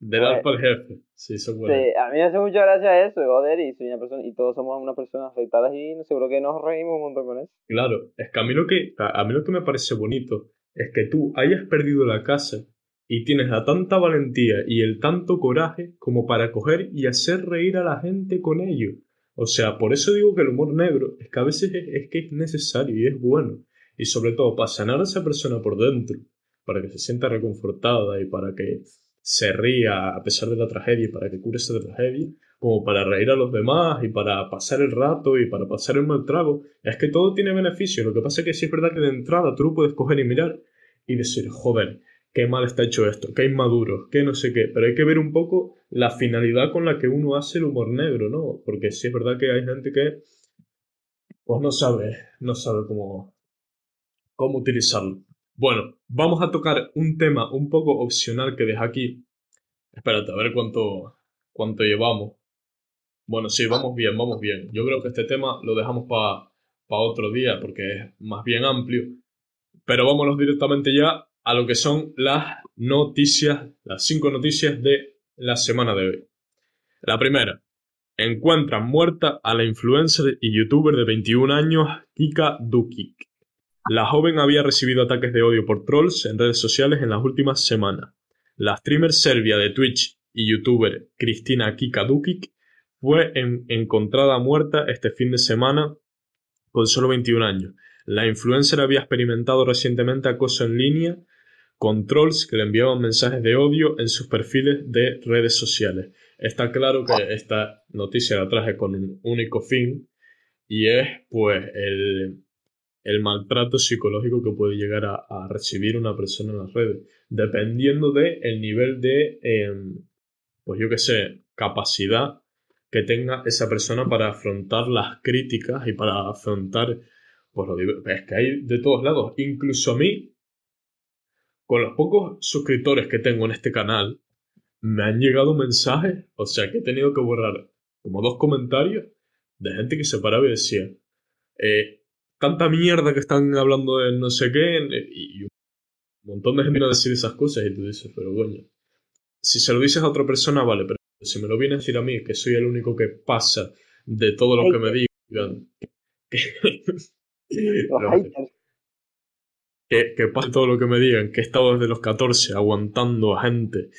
Del alfa al jefe, sí, eso Sí, a mí me hace mucha gracia eso, joder, y soy una persona, y todos somos unas personas afectadas y seguro que nos reímos un montón con eso. Claro, es que a mí lo que, a mí lo que me parece bonito es que tú hayas perdido la casa y tienes la tanta valentía y el tanto coraje como para coger y hacer reír a la gente con ello. O sea, por eso digo que el humor negro es que a veces es, es que es necesario y es bueno. Y sobre todo para sanar a esa persona por dentro, para que se sienta reconfortada y para que se ría a pesar de la tragedia para que cure esa tragedia, como para reír a los demás y para pasar el rato y para pasar el mal trago, es que todo tiene beneficio. Lo que pasa es que sí es verdad que de entrada tú lo puedes coger y mirar y decir, joder, qué mal está hecho esto, qué inmaduro, qué no sé qué, pero hay que ver un poco la finalidad con la que uno hace el humor negro, ¿no? Porque sí es verdad que hay gente que pues no sabe, no sabe cómo, cómo utilizarlo. Bueno, vamos a tocar un tema un poco opcional que deja aquí. Espérate, a ver cuánto, cuánto llevamos. Bueno, sí, vamos bien, vamos bien. Yo creo que este tema lo dejamos para otro día porque es más bien amplio. Pero vámonos directamente ya a lo que son las noticias, las cinco noticias de la semana de hoy. La primera, encuentran muerta a la influencer y youtuber de 21 años Kika Dukik. La joven había recibido ataques de odio por trolls en redes sociales en las últimas semanas. La streamer serbia de Twitch y youtuber Cristina Kikadukic fue encontrada muerta este fin de semana con solo 21 años. La influencer había experimentado recientemente acoso en línea con trolls que le enviaban mensajes de odio en sus perfiles de redes sociales. Está claro que esta noticia la traje con un único fin y es pues el el maltrato psicológico que puede llegar a, recibir una persona en las redes, dependiendo del el nivel de, em, pues yo qué sé, capacidad que tenga esa persona para afrontar las críticas y para afrontar, pues lo es que hay de todos lados, incluso a mí, con los pocos suscriptores que tengo en este canal, me han llegado mensajes, o sea que he tenido que borrar como dos comentarios de gente que se paraba y decía, eh, tanta mierda que están hablando de no sé qué, y un montón de gente viene a decir esas cosas y tú dices, pero coño, si se lo dices a otra persona, vale, pero si me lo viene a decir a mí, que soy el único que pasa de todo lo que me digan, que, que pase todo lo que me digan, que he estado desde los 14 aguantando a gente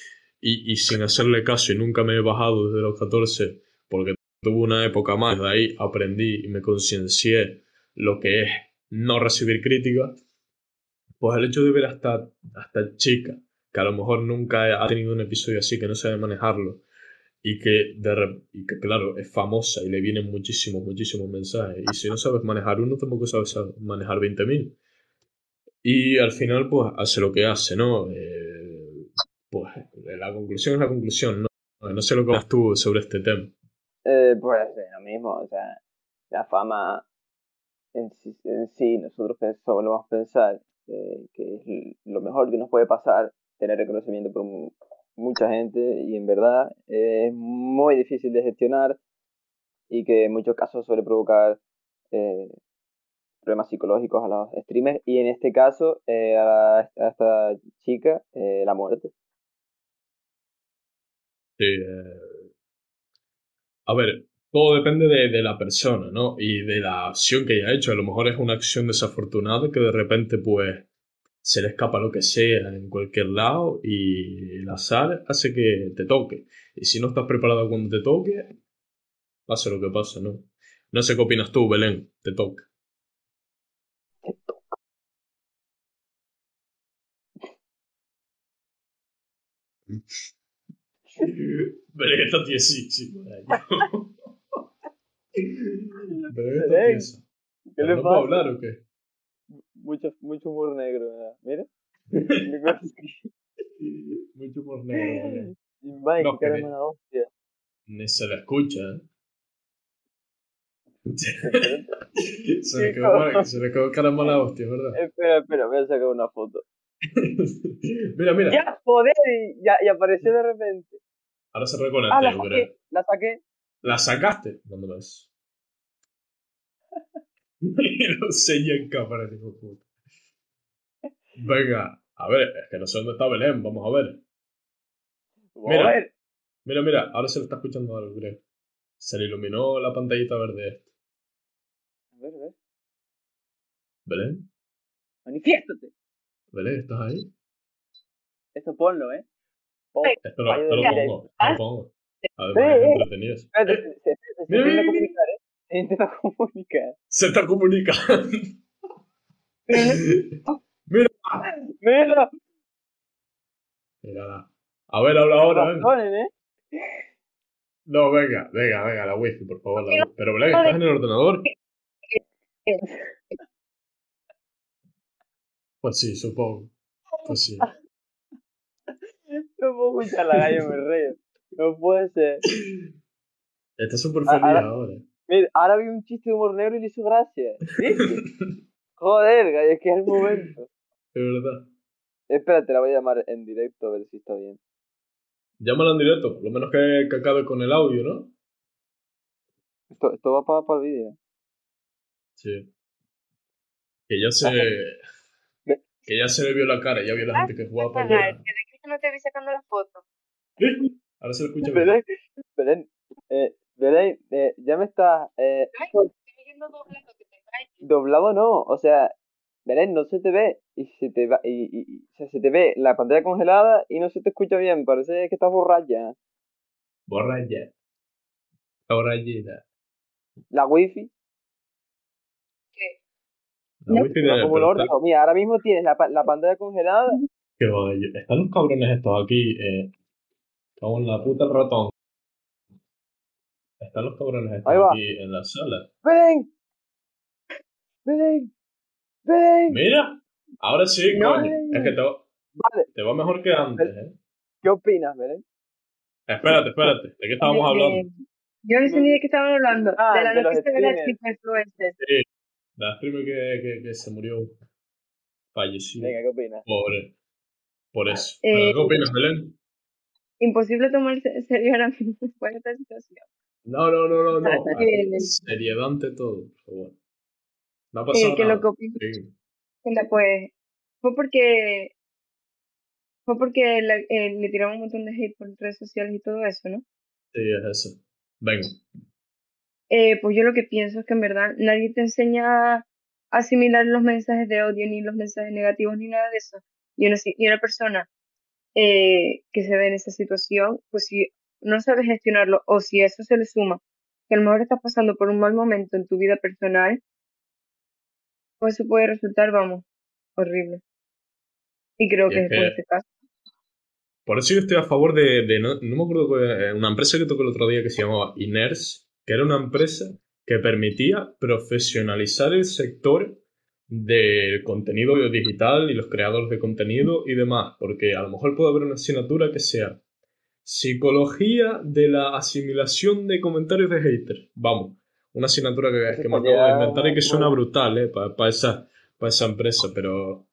y, y sin hacerle caso y nunca me he bajado desde los 14 porque tuve una época más, de ahí aprendí y me conciencié lo que es no recibir críticas, pues el hecho de ver hasta, hasta chica, que a lo mejor nunca ha tenido un episodio así, que no sabe manejarlo, y que, claro, es famosa y le vienen muchísimos, muchísimos mensajes, y si no sabes manejar uno, tampoco sabes manejar 20.000. Y al final, pues, hace lo que hace, ¿no? Eh, pues la conclusión es la conclusión, ¿no? No sé lo que has tú sobre este tema. Eh, pues lo mismo, o sea, la fama en sí, nosotros solemos pensar eh, que es lo mejor que nos puede pasar tener reconocimiento por mucha gente y en verdad es muy difícil de gestionar y que en muchos casos suele provocar eh, problemas psicológicos a los streamers y en este caso eh, a, esta chica la muerte. Sí, a ver, todo depende de, de la persona, ¿no? Y de la acción que haya hecho. A lo mejor es una acción desafortunada que de repente, pues, se le escapa lo que sea en cualquier lado y el azar hace que te toque. Y si no estás preparado cuando te toque, pasa lo que pasa, ¿no? No sé qué opinas tú, Belén, te toca. Belén está tiesísima. Belén está Belén, tiesa. ¿Qué le ¿No puedo hablar o qué? Mucho, mucho humor negro, ¿verdad? Mira. Mucho humor negro, Belén. Vaya, No, qué que- hostia. Ni se le escucha, ¿eh? se, le quedó mal- se le quedó cara mala hostia, ¿verdad? Espera, espera, voy a sacar una foto. mira, mira. ¡Ya, joder! Y, ya, y apareció de repente. Ahora se reconecta, Ah, la saqué, la saqué. ¿La sacaste? ¿Dónde? Lo enseña en cámara, hijo de puta. Venga, a ver, es que no sé dónde está Belén, vamos a ver. Mira. a ver. Mira, mira, ahora se le está escuchando algo, creo. Se le iluminó la pantallita verde esta. A ver, a ver. ¿Belén? Manifiéstate. ¿Belén, estás ahí? Esto ponlo, ¿eh? Pon. Esto lo, esto lo de pongo, esto lo pongo. Además, Eh. Espérate, Eh, se, se, se, se Mira, intenta mira, comunicar, ¿eh? Se intenta comunicar. Se está comunicando. ¡Mira! Mírala. A ver, habla ahora, venga. Razones, ¿eh? No, venga, venga, venga, la wifi, por favor. la. Pero Belén, ¿estás en el ordenador? Pues sí, supongo. Pues sí. No puedo escuchar la galla, me río. No puede ser. Está súper Ah, feliz ahora- ahora. Mira, ahora vi un chiste de humor negro y le hizo gracia. ¿Viste? Joder, es que es el momento. De verdad. Espérate, la voy a llamar en directo a ver si está bien. Llámala en directo, por lo menos que, que acabe con el audio, ¿no? Esto, esto va para, para el vídeo. Sí. Que ya se. Ve. Que ya se le vio la cara, ya vio la gente que jugaba para allá. que de que no te vi sacando la foto. Ahora se escucha bien. Belén, Belén, eh, Belén, eh, ya me estás... Eh, Ay, estoy viendo doblado que te calles. doblado no, o sea, Belén, no se te ve y se te va, y, y- y- o sea, se te ve la pantalla congelada y no se te escucha bien, parece que estás borracha. Borracha. Borrachita. La wifi, La No, wifi de va como el orto. Mira, ahora mismo tienes la, la pantalla congelada. yo- Están los cabrones estos aquí, eh. Cago en la puta el ratón. Están los cabrones estos Ahí va. aquí en la sala. ¡Belén! ¡Belén! ¡Belén! Mira, ahora sí, No, coño. Es que te va, Vale, te va mejor que antes, ¿eh? ¿qué opinas, Belén? Espérate, espérate. ¿De qué estábamos De- hablando? de- Yo no sé ni de qué estaban hablando. Ah, de la de noticia de la streamers. chica influencer. La streamer que, que, que se murió. Falleció. Venga, ¿qué opinas? Por, por eso. Eh, Pero, ¿Qué opinas, Belén? Imposible tomarse en serio ahora mismo por esta situación. No, no, no, no, no. Eh, Seriedad ante todo. Pero bueno. No ha Eh, pasado que nada. lo que opino, Sí. Pues, fue porque fue porque la- eh, le tiraron un montón de hate por redes sociales y todo eso, ¿no? Sí, es eso. Venga. Eh, pues yo lo que pienso es que en verdad nadie te enseña a asimilar los mensajes de odio ni los mensajes negativos ni nada de eso. Y una, y una persona eh, que se ve en esa situación, pues si no sabe gestionarlo o si a eso se le suma que a lo mejor estás pasando por un mal momento en tu vida personal, pues eso puede resultar, vamos, horrible. Y creo Y que es por este caso. Por eso yo estoy a favor de, de no, no me acuerdo, que- una empresa que tocó el otro día que se llamaba Iners, que era una empresa que permitía profesionalizar el sector del contenido digital y los creadores de contenido y demás, porque a lo mejor puede haber una asignatura que sea psicología de la asimilación de comentarios de haters. Vamos, una asignatura que, que me acabo de inventar y que suena brutal, ¿eh? Para esa, pa esa empresa, pero...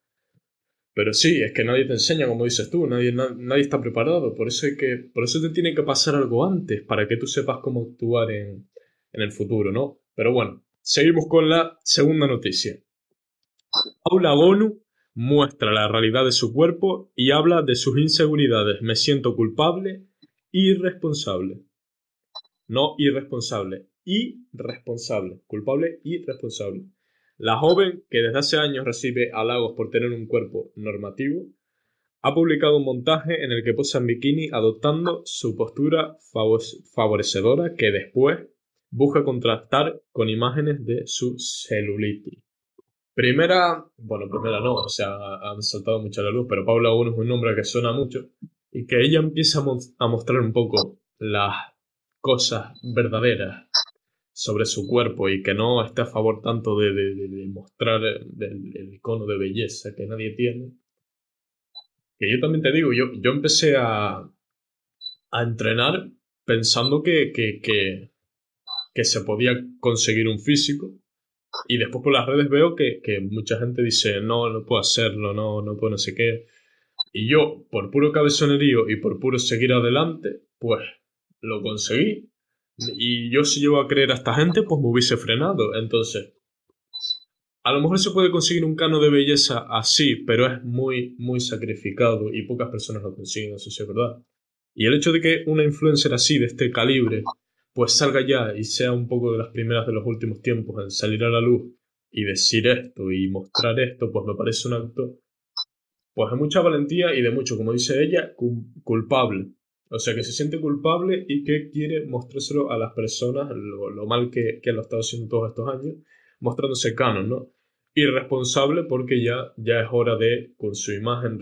Pero sí, es que nadie te enseña, como dices tú, nadie, na- nadie está preparado. Por eso, hay que, por eso te tiene que pasar algo antes, para que tú sepas cómo actuar en, en el futuro, ¿no? Pero bueno, seguimos con la segunda noticia. Paula Gonu muestra la realidad de su cuerpo y habla de sus inseguridades. Me siento culpable irresponsable. No irresponsable, y responsable. Culpable y responsable. La joven, que desde hace años recibe halagos por tener un cuerpo normativo, ha publicado un montaje en el que posa en bikini adoptando su postura favorecedora que después busca contrastar con imágenes de su celulitis. Primera, bueno, primera no, o sea, han saltado mucho a la luz, pero Paula 1 es un nombre que suena mucho y que ella empieza a, mostrar un poco las cosas verdaderas sobre su cuerpo y que no está a favor tanto de, mostrar el, icono de belleza que nadie tiene. Que yo también te digo, yo, yo empecé a, a entrenar pensando que, que, que, que se podía conseguir un físico y después por las redes veo que, que, mucha gente dice, no, no puedo hacerlo, no, no puedo no sé qué. Y yo, por puro cabezonerío y por puro seguir adelante, pues lo conseguí. Y yo si llevo a creer a esta gente, pues me hubiese frenado. Entonces, a lo mejor se puede conseguir un cano de belleza así, pero es muy, muy sacrificado y pocas personas lo consiguen, eso sí es verdad. Y el hecho de que una influencer así, de este calibre, pues salga ya y sea un poco de las primeras de los últimos tiempos en salir a la luz y decir esto y mostrar esto, pues me parece un acto pues de mucha valentía y de mucho, como dice ella, culpable. O sea, que se siente culpable y que quiere mostrárselo a las personas, lo, mal que, que, lo ha estado haciendo todos estos años, mostrándose canon, ¿no? Irresponsable porque ya, ya es hora de, con su imagen,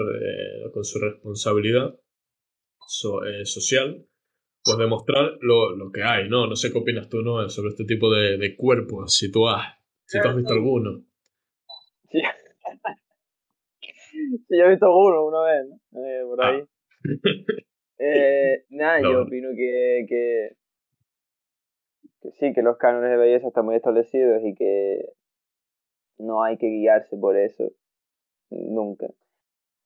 con su responsabilidad eh, social, pues demostrar lo, lo, que hay, ¿no? No sé qué opinas tú, ¿no? Sobre este tipo de, de cuerpos, si tú has, si tú has visto alguno. Sí. yo he visto alguno una vez, ¿no? Eh, por ahí. Ah. eh, nada, yo opino que, que, que sí, que los cánones de belleza están muy establecidos y que no hay que guiarse por eso nunca.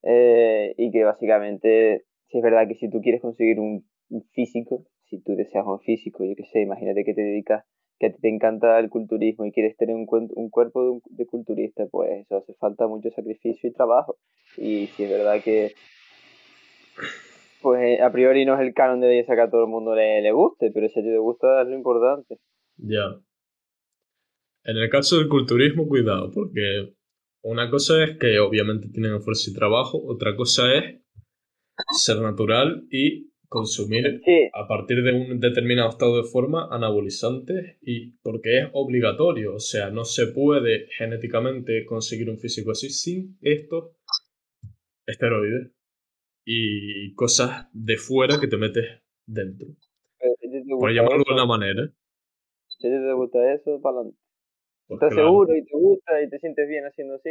Eh, y que básicamente, si es verdad que si tú quieres conseguir un físico, si tú deseas un físico, yo qué sé, imagínate que te dedicas, que a ti te encanta el culturismo y quieres tener un, un cuerpo de, culturista, pues eso hace falta mucho sacrificio y trabajo. Y si es verdad que, pues eh, a priori no es el canon de belleza que a todo el mundo le, le guste, pero si a ti te gusta es lo importante. Ya. En el caso del culturismo, cuidado, porque una cosa es que obviamente tienen esfuerzo y trabajo, otra cosa es ser natural y consumir a partir de un determinado estado de forma anabolizantes y porque es obligatorio, o sea, no se puede genéticamente conseguir un físico así sin estos esteroides y cosas de fuera que te metes dentro. Por llamarlo de una manera. Si te gusta eso, para adelante. Pues Estás seguro y te gusta y te sientes bien haciendo así,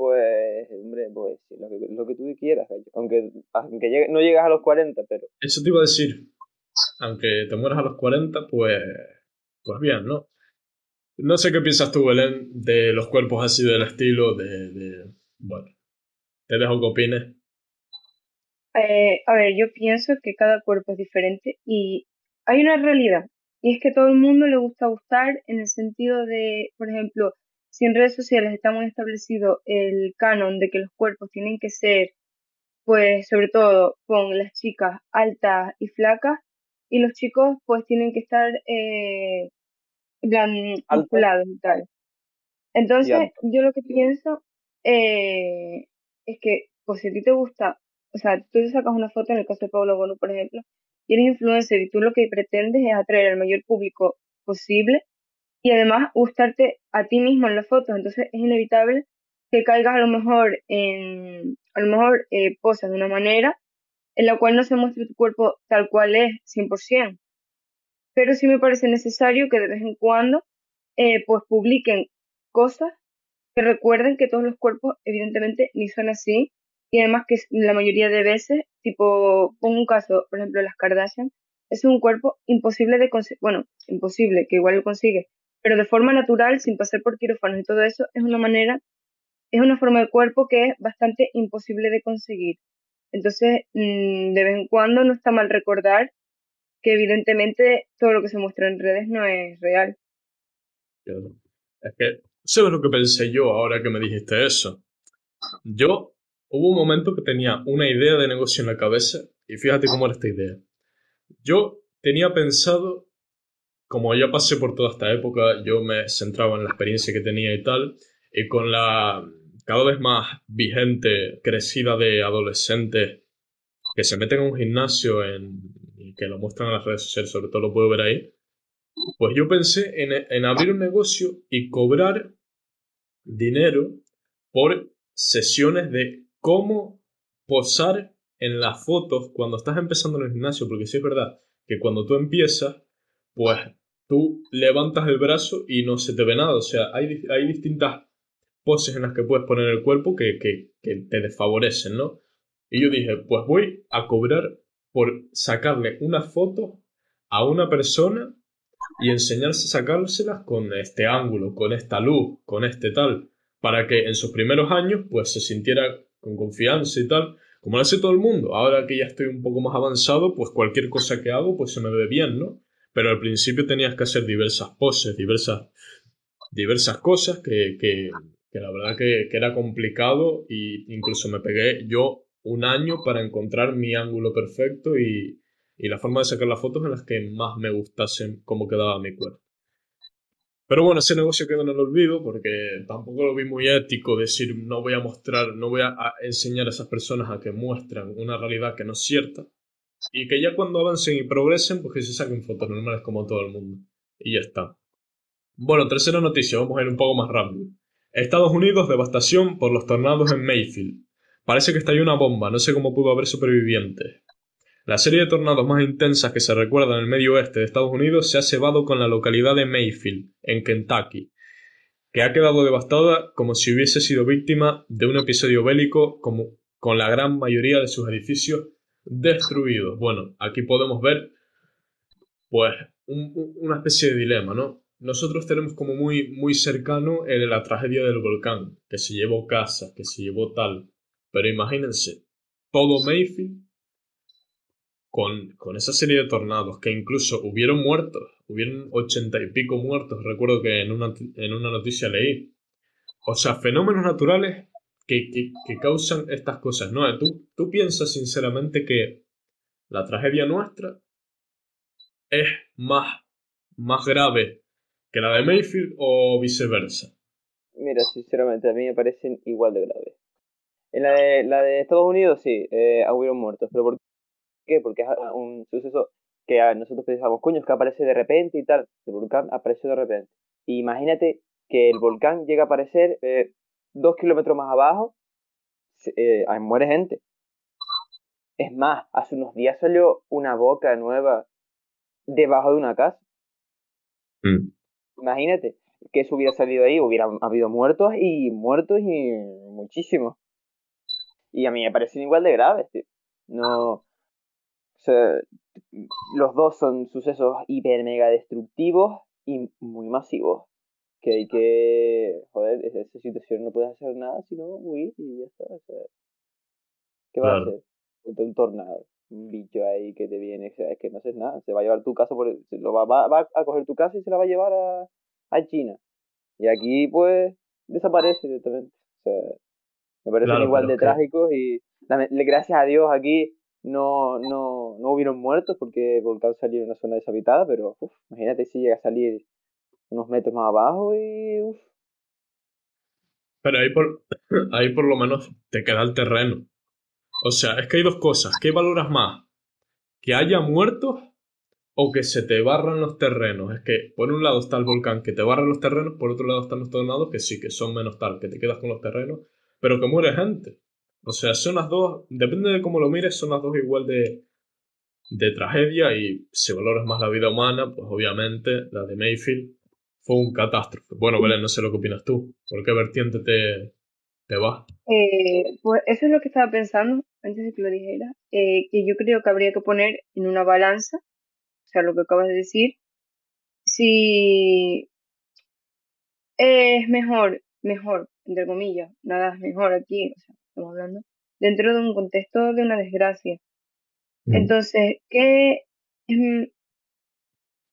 pues, hombre, pues lo que, lo que tú quieras, aunque, aunque no llegas a los 40, pero... Eso te iba a decir, aunque te mueras a los 40, pues, pues bien, ¿no? No sé qué piensas tú, Belén, de los cuerpos así del estilo de... de bueno, te dejo que opines. Eh, a ver, yo pienso que cada cuerpo es diferente y hay una realidad, y es que todo el mundo le gusta gustar en el sentido de, por ejemplo, si en redes sociales está muy establecido el canon de que los cuerpos tienen que ser, pues sobre todo con las chicas altas y flacas, y los chicos pues tienen que estar eh, musculados y tal. Entonces, yo lo que pienso eh, es que, pues si a ti te gusta, o sea, tú te sacas una foto, en el caso de Pablo Bono, por ejemplo, y eres influencer y tú lo que pretendes es atraer al mayor público posible, y además gustarte a ti mismo en las fotos. Entonces es inevitable que caigas a lo mejor en, a lo mejor eh, posas de una manera en la cual no se muestre tu cuerpo tal cual es 100%. Pero sí me parece necesario que de vez en cuando eh, pues publiquen cosas que recuerden que todos los cuerpos evidentemente ni son así y además que la mayoría de veces, tipo, pongo un caso, por ejemplo, las Kardashian, es un cuerpo imposible de conseguir, bueno, imposible, que igual lo consigue, pero de forma natural, sin pasar por quirófanos y todo eso, es una manera, es una forma de cuerpo que es bastante imposible de conseguir. Entonces, mm, de vez en cuando no está mal recordar que evidentemente todo lo que se muestra en redes no es real. Es que, ¿sabes lo que pensé yo ahora que me dijiste eso? Yo, hubo un momento que tenía una idea de negocio en la cabeza y fíjate cómo era esta idea. Yo tenía pensado como ya pasé por toda esta época, yo me centraba en la experiencia que tenía y tal, y con la cada vez más vigente, crecida de adolescentes que se meten a un gimnasio en, y que lo muestran en las redes sociales, sobre todo lo puedo ver ahí, pues yo pensé en, en abrir un negocio y cobrar dinero por sesiones de cómo posar en las fotos cuando estás empezando en el gimnasio, porque sí es verdad que cuando tú empiezas, pues tú levantas el brazo y no se te ve nada. O sea, hay, hay distintas poses en las que puedes poner el cuerpo que, que, te desfavorecen, ¿no? Y yo dije, pues voy a cobrar por sacarle una foto a una persona y enseñarse a sacárselas con este ángulo, con esta luz, con este tal, para que en sus primeros años pues se sintiera con confianza y tal, como lo hace todo el mundo. Ahora que ya estoy un poco más avanzado, pues cualquier cosa que hago pues se me ve bien, ¿no? Pero al principio tenías que hacer diversas poses, diversas, diversas cosas que, que, que la verdad que, era complicado y incluso me pegué yo un año para encontrar mi ángulo perfecto y, y la forma de sacar las fotos en las que más me gustasen cómo quedaba mi cuerpo. Pero bueno, ese negocio quedó en el olvido porque tampoco lo vi muy ético decir no voy a mostrar, no voy a enseñar a esas personas a que muestran una realidad que no es cierta y que ya cuando avancen y progresen pues que se saquen fotos normales como todo el mundo. Y ya está. Bueno, tercera noticia, vamos a ir un poco más rápido. Estados Unidos, devastación por los tornados en Mayfield. Parece que estalló una bomba, no sé cómo pudo haber supervivientes. La serie de tornados más intensas que se recuerda en el medio oeste de Estados Unidos se ha cebado con la localidad de Mayfield, en Kentucky, que ha quedado devastada como si hubiese sido víctima de un episodio bélico como con la gran mayoría de sus edificios destruidos. Bueno, aquí podemos ver pues una especie de dilema, ¿no? Nosotros tenemos como muy, muy cercano el, la tragedia del volcán, que se llevó casa, que se llevó tal. Pero imagínense, todo Mayfield con, con, esa serie de tornados, que incluso hubieron muertos, hubieron ochenta y pico muertos, recuerdo que en una, en una noticia leí. O sea, fenómenos naturales que, causan estas cosas, ¿no? ¿Tú, ¿Tú piensas sinceramente que la tragedia nuestra es más, más grave que la de Mayfield o viceversa? Mira, sinceramente, a mí me parecen igual de graves. En la de, la de Estados Unidos sí, eh, hubieron muertos, pero ¿por qué? Porque es un suceso que nosotros pensamos, coño, es que aparece de repente y tal. El volcán apareció de repente. Imagínate que el volcán llega a aparecer eh, dos kilómetros más abajo, eh, muere gente. Es más, hace unos días salió una boca nueva debajo de una casa. Mm. Imagínate que eso hubiera salido ahí, hubiera habido muertos y muertos y muchísimos. Y a mí me parecen igual de graves, tío. No. O sea, los dos son sucesos hiper mega destructivos y muy masivos. Que hay que. Joder, en esa situación no puedes hacer nada sino huir y ya está. O sea, ¿Qué vas a hacer? Un tornado, un bicho ahí que te viene, o sea, es que no haces nada. Se va a llevar tu casa, por se lo va, va, va a coger tu casa y se la va a llevar a, a China. Y aquí, pues, desaparece directamente. O sea, me parecen Claro, igual de que- trágicos y gracias a Dios aquí no, no, no hubieron muertos porque el volcán salió en una zona deshabitada, pero uf, imagínate si llega a salir unos metros más abajo y Pero ahí por, ahí por lo menos te queda el terreno. O sea, es que hay dos cosas. ¿Qué valoras más? ¿Que haya muertos o que se te barran los terrenos? Es que por un lado está el volcán que te barra los terrenos, por otro lado están los tornados que sí, que son menos tal, que te quedas con los terrenos, pero que muere gente. O sea, son las dos, depende de cómo lo mires, son las dos igual de, de tragedia y si valoras más la vida humana, pues obviamente la de Mayfield fue un catástrofe. Bueno, Belén, no sé lo que opinas tú. ¿Por qué vertiente te, te vas? Eh, pues eso es lo que estaba pensando antes de que lo dijera, eh, que yo creo que habría que poner en una balanza, o sea, lo que acabas de decir, si es mejor, mejor, entre comillas, nada es mejor aquí, o sea, estamos hablando, dentro de un contexto de una desgracia. Entonces, ¿qué es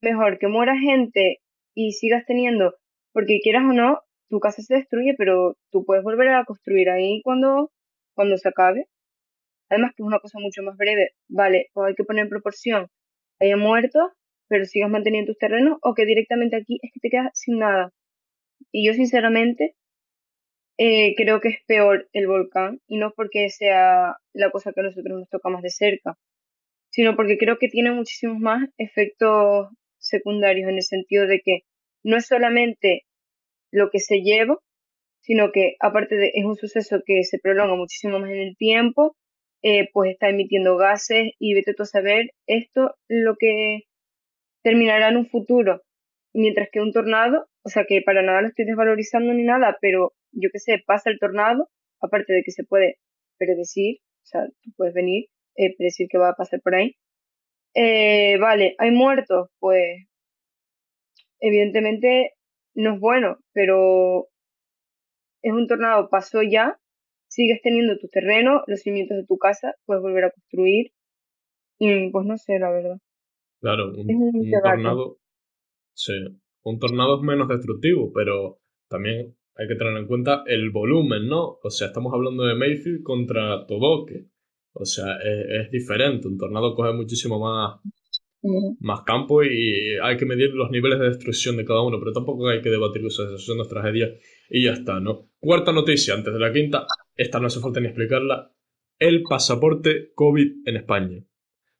mejor? Que muera gente y sigas teniendo, porque quieras o no, tu casa se destruye, pero tú puedes volver a construir ahí cuando, cuando se acabe. Además que es una cosa mucho más breve. Vale, pues hay que poner en proporción. Hay muertos, pero sigas manteniendo tus terrenos, o que directamente aquí es que te quedas sin nada. Y yo sinceramente eh, creo que es peor el volcán, y no porque sea la cosa que a nosotros nos toca más de cerca, sino porque creo que tiene muchísimos más efectos secundarios en el sentido de que no es solamente lo que se lleva, sino que aparte de es un suceso que se prolonga muchísimo más en el tiempo, eh, pues está emitiendo gases y vete tú a saber esto lo que terminará en un futuro, mientras que un tornado, o sea que para nada lo estoy desvalorizando ni nada, pero yo qué sé, pasa el tornado, aparte de que se puede predecir, o sea, tú puedes venir, eh, predecir que va a pasar por ahí. Eh, vale, hay muertos, pues evidentemente no es bueno, pero es un tornado, pasó ya, sigues teniendo tu terreno, los cimientos de tu casa, puedes volver a construir. Y pues no sé, la verdad. Claro, un, tornado. Sí, un tornado es menos destructivo, pero también hay que tener en cuenta el volumen, ¿no? O sea, estamos hablando de Mayfield contra Todoke. O sea, es, es diferente. Un tornado coge muchísimo más, más campo y hay que medir los niveles de destrucción de cada uno, pero tampoco hay que debatir esas son las tragedias y ya está, ¿no? Cuarta noticia, antes de la quinta, esta no hace falta ni explicarla, el pasaporte COVID en España.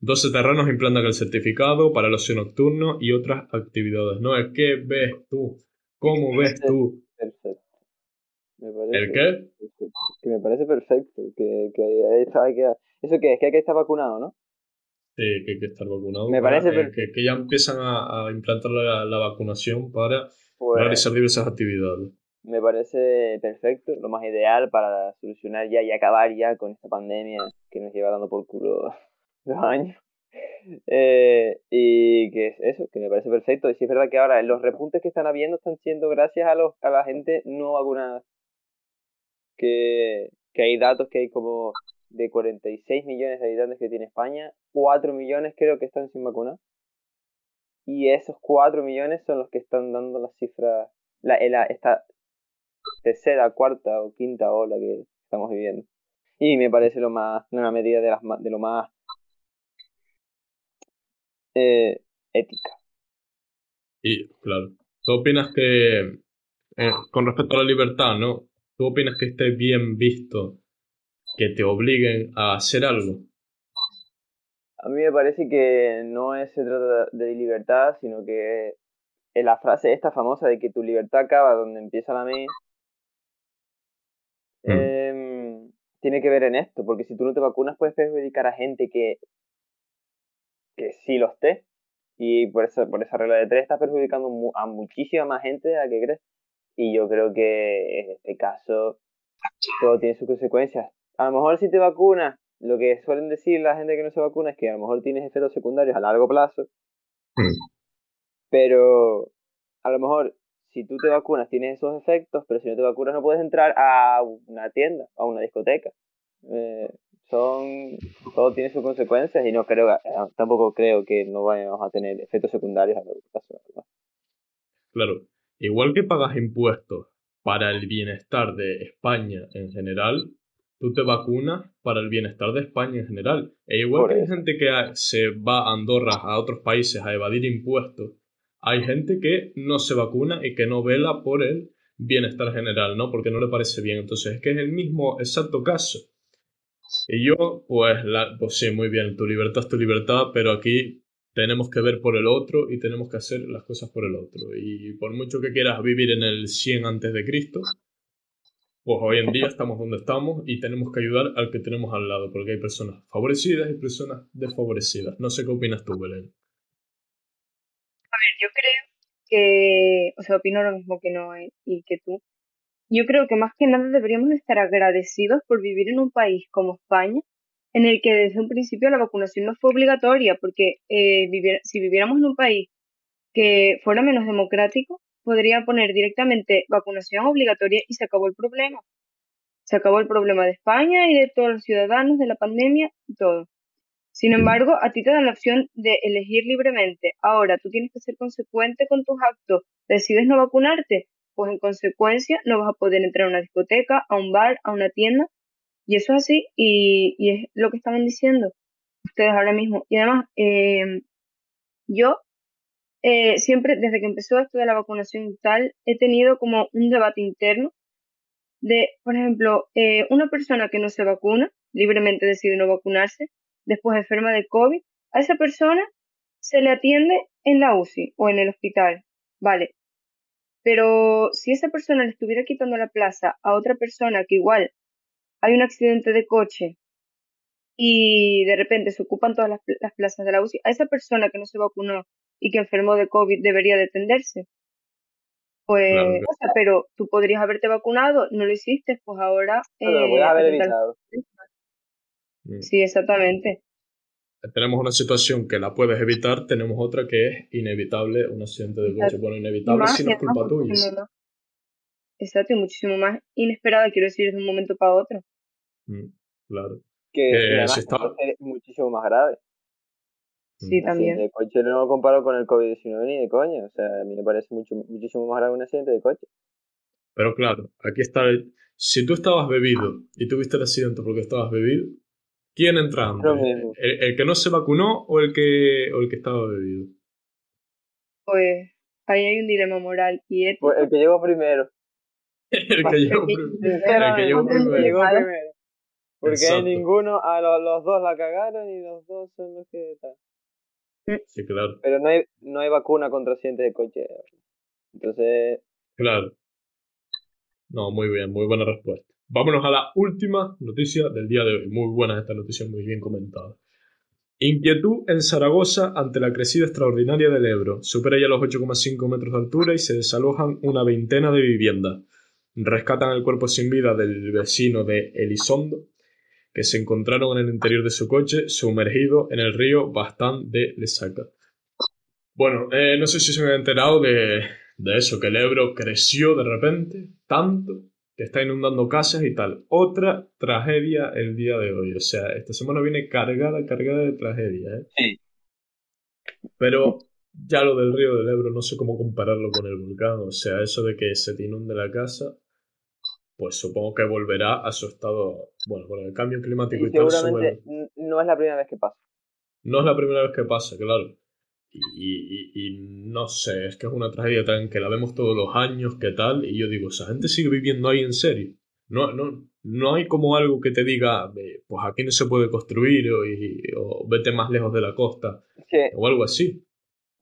12 terrenos implantan el certificado para el ocio nocturno y otras actividades, ¿no? es ¿Qué ves tú? ¿Cómo ves tú? Perfecto. ¿El qué? Que me parece perfecto. Que, que, que, eso que es que hay que estar vacunado, ¿no? Sí, que hay que estar vacunado. Me parece que, que, ya empiezan a, implantar la, vacunación para pues realizar diversas actividades. Me parece perfecto, lo más ideal para solucionar ya y acabar ya con esta pandemia que nos lleva dando por culo dos años. Eh, y que es eso, que me parece perfecto. Y sí es verdad que ahora los repuntes que están habiendo están siendo gracias a, los, a la gente no vacunada. Que, que hay datos que hay como de 46 millones de habitantes que tiene España, 4 millones creo que están sin vacunar. Y esos 4 millones son los que están dando las cifras, la, la, esta tercera, cuarta o quinta ola que estamos viviendo. Y me parece lo más, una medida de, lo más eh, ética. Y, claro, ¿tú opinas que, eh, con respecto a la libertad, ¿no? ¿Tú opinas que esté bien visto que te obliguen a hacer algo? A mí me parece que no es, se trata de libertad, sino que es la frase esta famosa de que tu libertad acaba donde empieza la mía, mm. em, tiene que ver en esto, porque si tú no te vacunas puedes perjudicar a gente que, que sí lo esté, y por, eso, por esa regla de tres estás perjudicando a muchísima más gente de la que crees, y yo creo que en este caso todo tiene sus consecuencias a lo mejor si te vacunas, lo que suelen decir la gente que no se vacuna es que a lo mejor tienes efectos secundarios a largo plazo. Mm. Pero a lo mejor si tú te vacunas tienes esos efectos, pero si no te vacunas no puedes entrar a una tienda, a una discoteca. Eh, son todo tiene sus consecuencias y no creo tampoco creo que no vayamos a tener efectos secundarios a largo plazo. Claro, igual que pagas impuestos para el bienestar de España en general, tú te vacunas para el bienestar de España en general. E igual que hay gente que se va a Andorra, a otros países, a evadir impuestos, hay gente que no se vacuna y que no vela por el bienestar general, ¿no? Porque no le parece bien. Entonces, es que es el mismo exacto caso. Y yo, pues, la, pues sí, muy bien, tu libertad es tu libertad, pero aquí tenemos que ver por el otro y tenemos que hacer las cosas por el otro. Y por mucho que quieras vivir en el 100 antes de Cristo, pues hoy en día estamos donde estamos y tenemos que ayudar al que tenemos al lado, porque hay personas favorecidas y personas desfavorecidas. No sé qué opinas tú, Belén. A ver, yo creo que, o sea, opino lo mismo que no y que tú. Yo creo que más que nada deberíamos estar agradecidos por vivir en un país como España, en el que desde un principio la vacunación no fue obligatoria, porque eh, si viviéramos en un país que fuera menos democrático, podría poner directamente vacunación obligatoria y se acabó el problema. Se acabó el problema de España y de todos los ciudadanos, de la pandemia y todo. Sin embargo, a ti te dan la opción de elegir libremente. Ahora, tú tienes que ser consecuente con tus actos. ¿Decides no vacunarte? Pues en consecuencia no vas a poder entrar a una discoteca, a un bar, a una tienda. Y eso es así y, es lo que estaban diciendo ustedes ahora mismo. Y además, eh, yo eh, siempre, desde que empezó esto de la vacunación y tal, he tenido como un debate interno de, por ejemplo, eh, una persona que no se vacuna, libremente decide no vacunarse, después enferma de COVID, a esa persona se le atiende en la UCI o en el hospital, ¿vale? Pero si esa persona le estuviera quitando la plaza a otra persona que igual hay un accidente de coche y de repente se ocupan todas las, plazas de la UCI, a esa persona que no se vacunó y que enfermó de COVID debería detenderse. Pues, o sea, pero tú podrías haberte vacunado, no lo hiciste, pues ahora... lo voy a eh, haber evitado. Mm. Sí, exactamente. Tenemos una situación que la puedes evitar, tenemos otra que es inevitable, un accidente de coche. Bueno, inevitable si no es culpa tuya. Exacto, y muchísimo más inesperada, quiero decir, de un momento para otro. Mm, claro. Que es muchísimo más grave. Sí, también. El coche no lo comparo con el COVID-19 ni de coño. O sea, a mí me parece mucho, muchísimo más grave un accidente de coche. Pero claro, aquí está. El... Si tú estabas bebido y tuviste el accidente porque estabas bebido, ¿quién entra ¿El, ¿El, que no se vacunó o el que, o el que estaba bebido? Pues ahí hay un dilema moral y ético. Pues el que llegó primero. el que llegó, primero. El que llegó primero. Porque ninguno, a los, los, dos la cagaron y los dos son los que están. Sí, claro. Pero no hay, no hay vacuna contra accidentes de coche. Entonces. Claro. No, muy bien, muy buena respuesta. Vámonos a la última noticia del día de hoy. Muy buena esta noticia, muy bien comentada. Inquietud en Zaragoza ante la crecida extraordinaria del Ebro. Supera ya los 8,5 metros de altura y se desalojan una veintena de viviendas. Rescatan el cuerpo sin vida del vecino de Elizondo que se encontraron en el interior de su coche sumergido en el río Bastán de Lesaca. Bueno, eh, no sé si se han enterado de, de eso, que el Ebro creció de repente tanto que está inundando casas y tal. Otra tragedia el día de hoy. O sea, esta semana viene cargada, cargada de tragedia. ¿eh? Sí. Pero ya lo del río del Ebro no sé cómo compararlo con el volcán. O sea, eso de que se te inunde la casa pues supongo que volverá a su estado, bueno, con el cambio climático y, tal. Seguramente no es la primera vez que pasa. No es la primera vez que pasa, claro. Y, y, no sé, es que es una tragedia tan que la vemos todos los años, ¿qué tal? Y yo digo, esa gente sigue viviendo ahí en serio. No, no, no hay como algo que te diga, pues aquí no se puede construir o, o vete más lejos de la costa o algo así.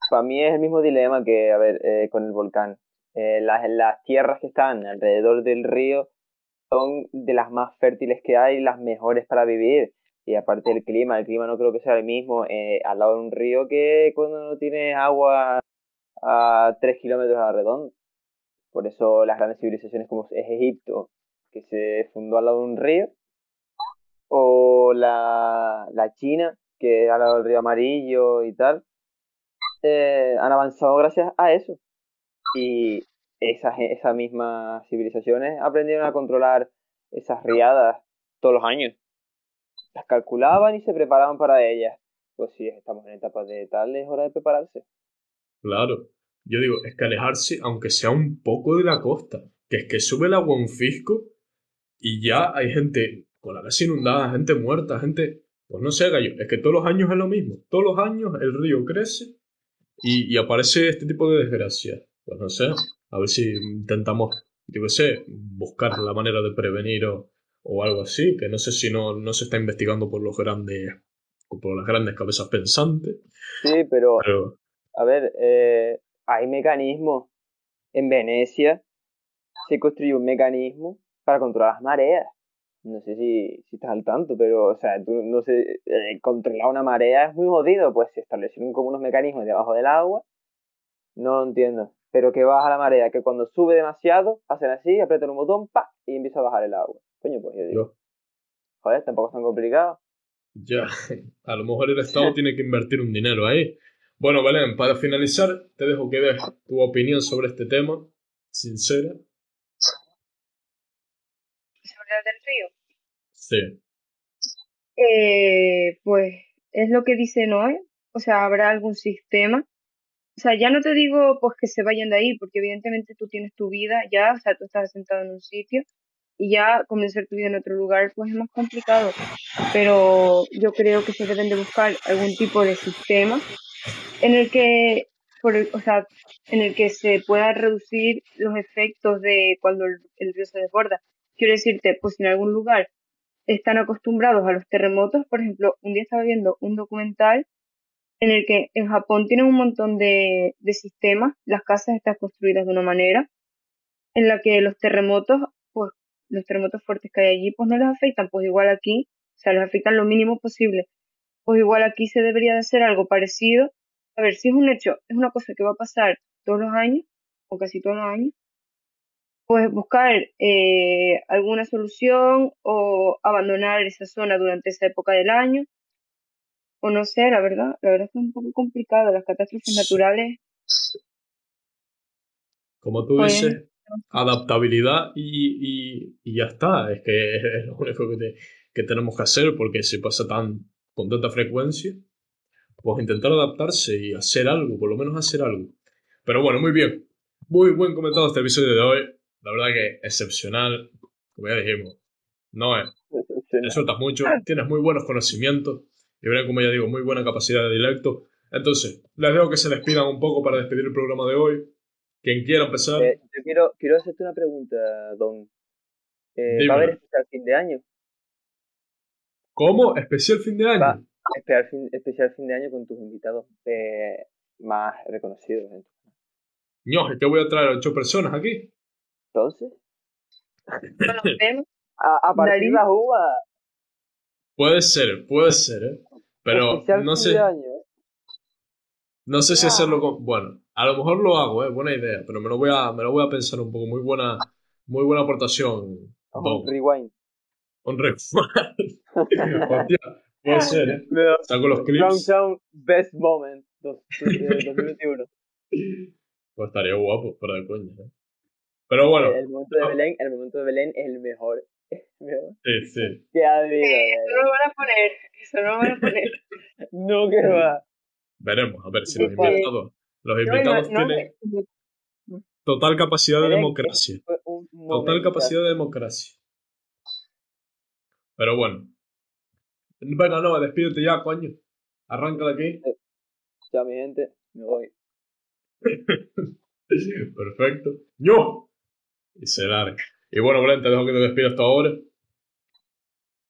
Para mí es el mismo dilema que, a ver, eh, con el volcán. Eh, las, las tierras que están alrededor del río son de las más fértiles que hay, las mejores para vivir. Y aparte del clima, el clima no creo que sea el mismo eh, al lado de un río que cuando no tienes agua a 3 kilómetros a la redonda. Por eso las grandes civilizaciones como es Egipto, que se fundó al lado de un río, o la, la China, que es al lado del río amarillo y tal, eh, han avanzado gracias a eso. Y esas, esas mismas civilizaciones aprendieron a controlar esas riadas todos los años. Las calculaban y se preparaban para ellas. Pues si estamos en etapas de tal, es hora de prepararse. Claro. Yo digo, es que alejarse, aunque sea un poco de la costa, que es que sube el agua un fisco y ya hay gente con la casa inundada, gente muerta, gente... Pues no sé, gallo, es que todos los años es lo mismo. Todos los años el río crece y, y aparece este tipo de desgracia pues no sé, a ver si intentamos, yo qué sé, buscar la manera de prevenir o, o algo así, que no sé si no, no se está investigando por los grandes, por las grandes cabezas pensantes. Sí, pero, a ver, eh, hay mecanismos. En Venecia se construyó un mecanismo para controlar las mareas. No sé si, si estás al tanto, pero, o sea, tú, no sé, eh, controlar una marea es muy jodido, pues se establecieron como unos mecanismos debajo del agua. No lo entiendo pero que baja la marea, que cuando sube demasiado, hacen así, aprietan un botón, pa, y empieza a bajar el agua. Coño, pues yo digo. Joder, tampoco es tan complicado. Ya, a lo mejor el Estado tiene que invertir un dinero ahí. Bueno, Belén, para finalizar, te dejo que des tu opinión sobre este tema, sincera. ¿Sobre el del río? Sí. Eh, pues es lo que dice Noé. O sea, habrá algún sistema o sea, ya no te digo pues que se vayan de ahí, porque evidentemente tú tienes tu vida ya, o sea, tú estás sentado en un sitio y ya comenzar tu vida en otro lugar pues es más complicado. Pero yo creo que se deben de buscar algún tipo de sistema en el que o sea, en el que se pueda reducir los efectos de cuando el, el río se desborda. Quiero decirte, pues en algún lugar están acostumbrados a los terremotos, por ejemplo, un día estaba viendo un documental en el que en Japón tienen un montón de, de sistemas, las casas están construidas de una manera en la que los terremotos, pues los terremotos fuertes que hay allí, pues no les afectan, pues igual aquí, o sea, les afectan lo mínimo posible. Pues igual aquí se debería de hacer algo parecido. A ver, si es un hecho, es una cosa que va a pasar todos los años, o casi todos los años, pues buscar eh, alguna solución o abandonar esa zona durante esa época del año. O no sé, la verdad, la verdad es que es un poco complicado. Las catástrofes naturales, Como tú Pues- dices, adaptabilidad y, y- y ya está. Es que es lo único que, te- que tenemos que hacer porque se pasa tan con tanta frecuencia. Pues intentar adaptarse y hacer algo, por lo menos hacer algo. Pero bueno, muy bien. Muy buen comentado este episodio de hoy. La verdad que excepcional. Como ya dijimos, no es. Te sueltas mucho, tienes muy buenos conocimientos. Y verán, como ya digo, muy buena capacidad de directo. Entonces, les dejo que se despidan un poco para despedir el programa de hoy. Quien quiera empezar. Eh, yo quiero, quiero hacerte una pregunta, Don. Eh, ¿Va a haber especial fin de año? ¿Cómo? ¿Especial fin de año? Va. Especial fin, especial fin de año con tus invitados eh, más reconocidos. Ño, es que voy a traer ocho personas aquí. Entonces, no a, a partir de las uvas. Puede ser, puede ser, ¿eh? Pero no sé, ¿eh? no sé si Ah. hacerlo con... Bueno, a lo mejor lo hago, ¿eh? Buena idea, pero me lo voy a, me lo voy a pensar un poco. Muy buena, muy buena aportación. Don. rewind. Un refund. Hostia, puede ser, ¿eh? Saco los clips. Downtown Best Moment dos- eh, 2021. Pues estaría guapo, fuera de coña, ¿eh? Pero bueno, el momento de no. Belén, el momento de Belén es el mejor. Sí, sí. ha habido. Eso eh. no lo van a poner, eso no lo van a poner. No que va. Veremos, a ver si los invitados, los invitados no, no, tienen no, total capacidad de democracia. Total capacidad de democracia. Pero bueno. Venga, no, despídete ya, coño. Arranca de aquí. Chao, mi gente. Me voy. Perfecto. ¡Yo! Y se larga. Y bueno, Belén, te dejo que te despidas hasta ahora.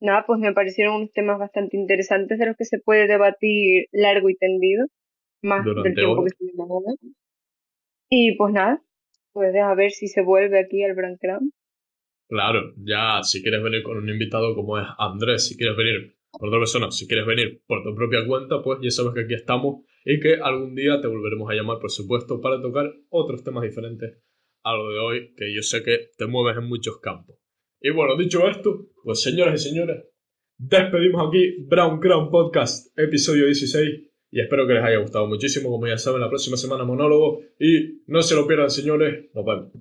Nada, pues me parecieron unos temas bastante interesantes de los que se puede debatir largo y tendido, más Durante del tiempo que estuvimos ahora. Y pues nada, pues a ver si se vuelve aquí al Brancram. Claro, ya si quieres venir con un invitado como es Andrés, si quieres venir por otra persona, si quieres venir por tu propia cuenta, pues ya sabes que aquí estamos y que algún día te volveremos a llamar, por supuesto, para tocar otros temas diferentes a lo de hoy, que yo sé que te mueves en muchos campos. Y bueno, dicho esto, pues señoras y señores, despedimos aquí Brown Crown Podcast, episodio 16, y espero que les haya gustado muchísimo, como ya saben, la próxima semana monólogo, y no se lo pierdan, señores, nos vemos.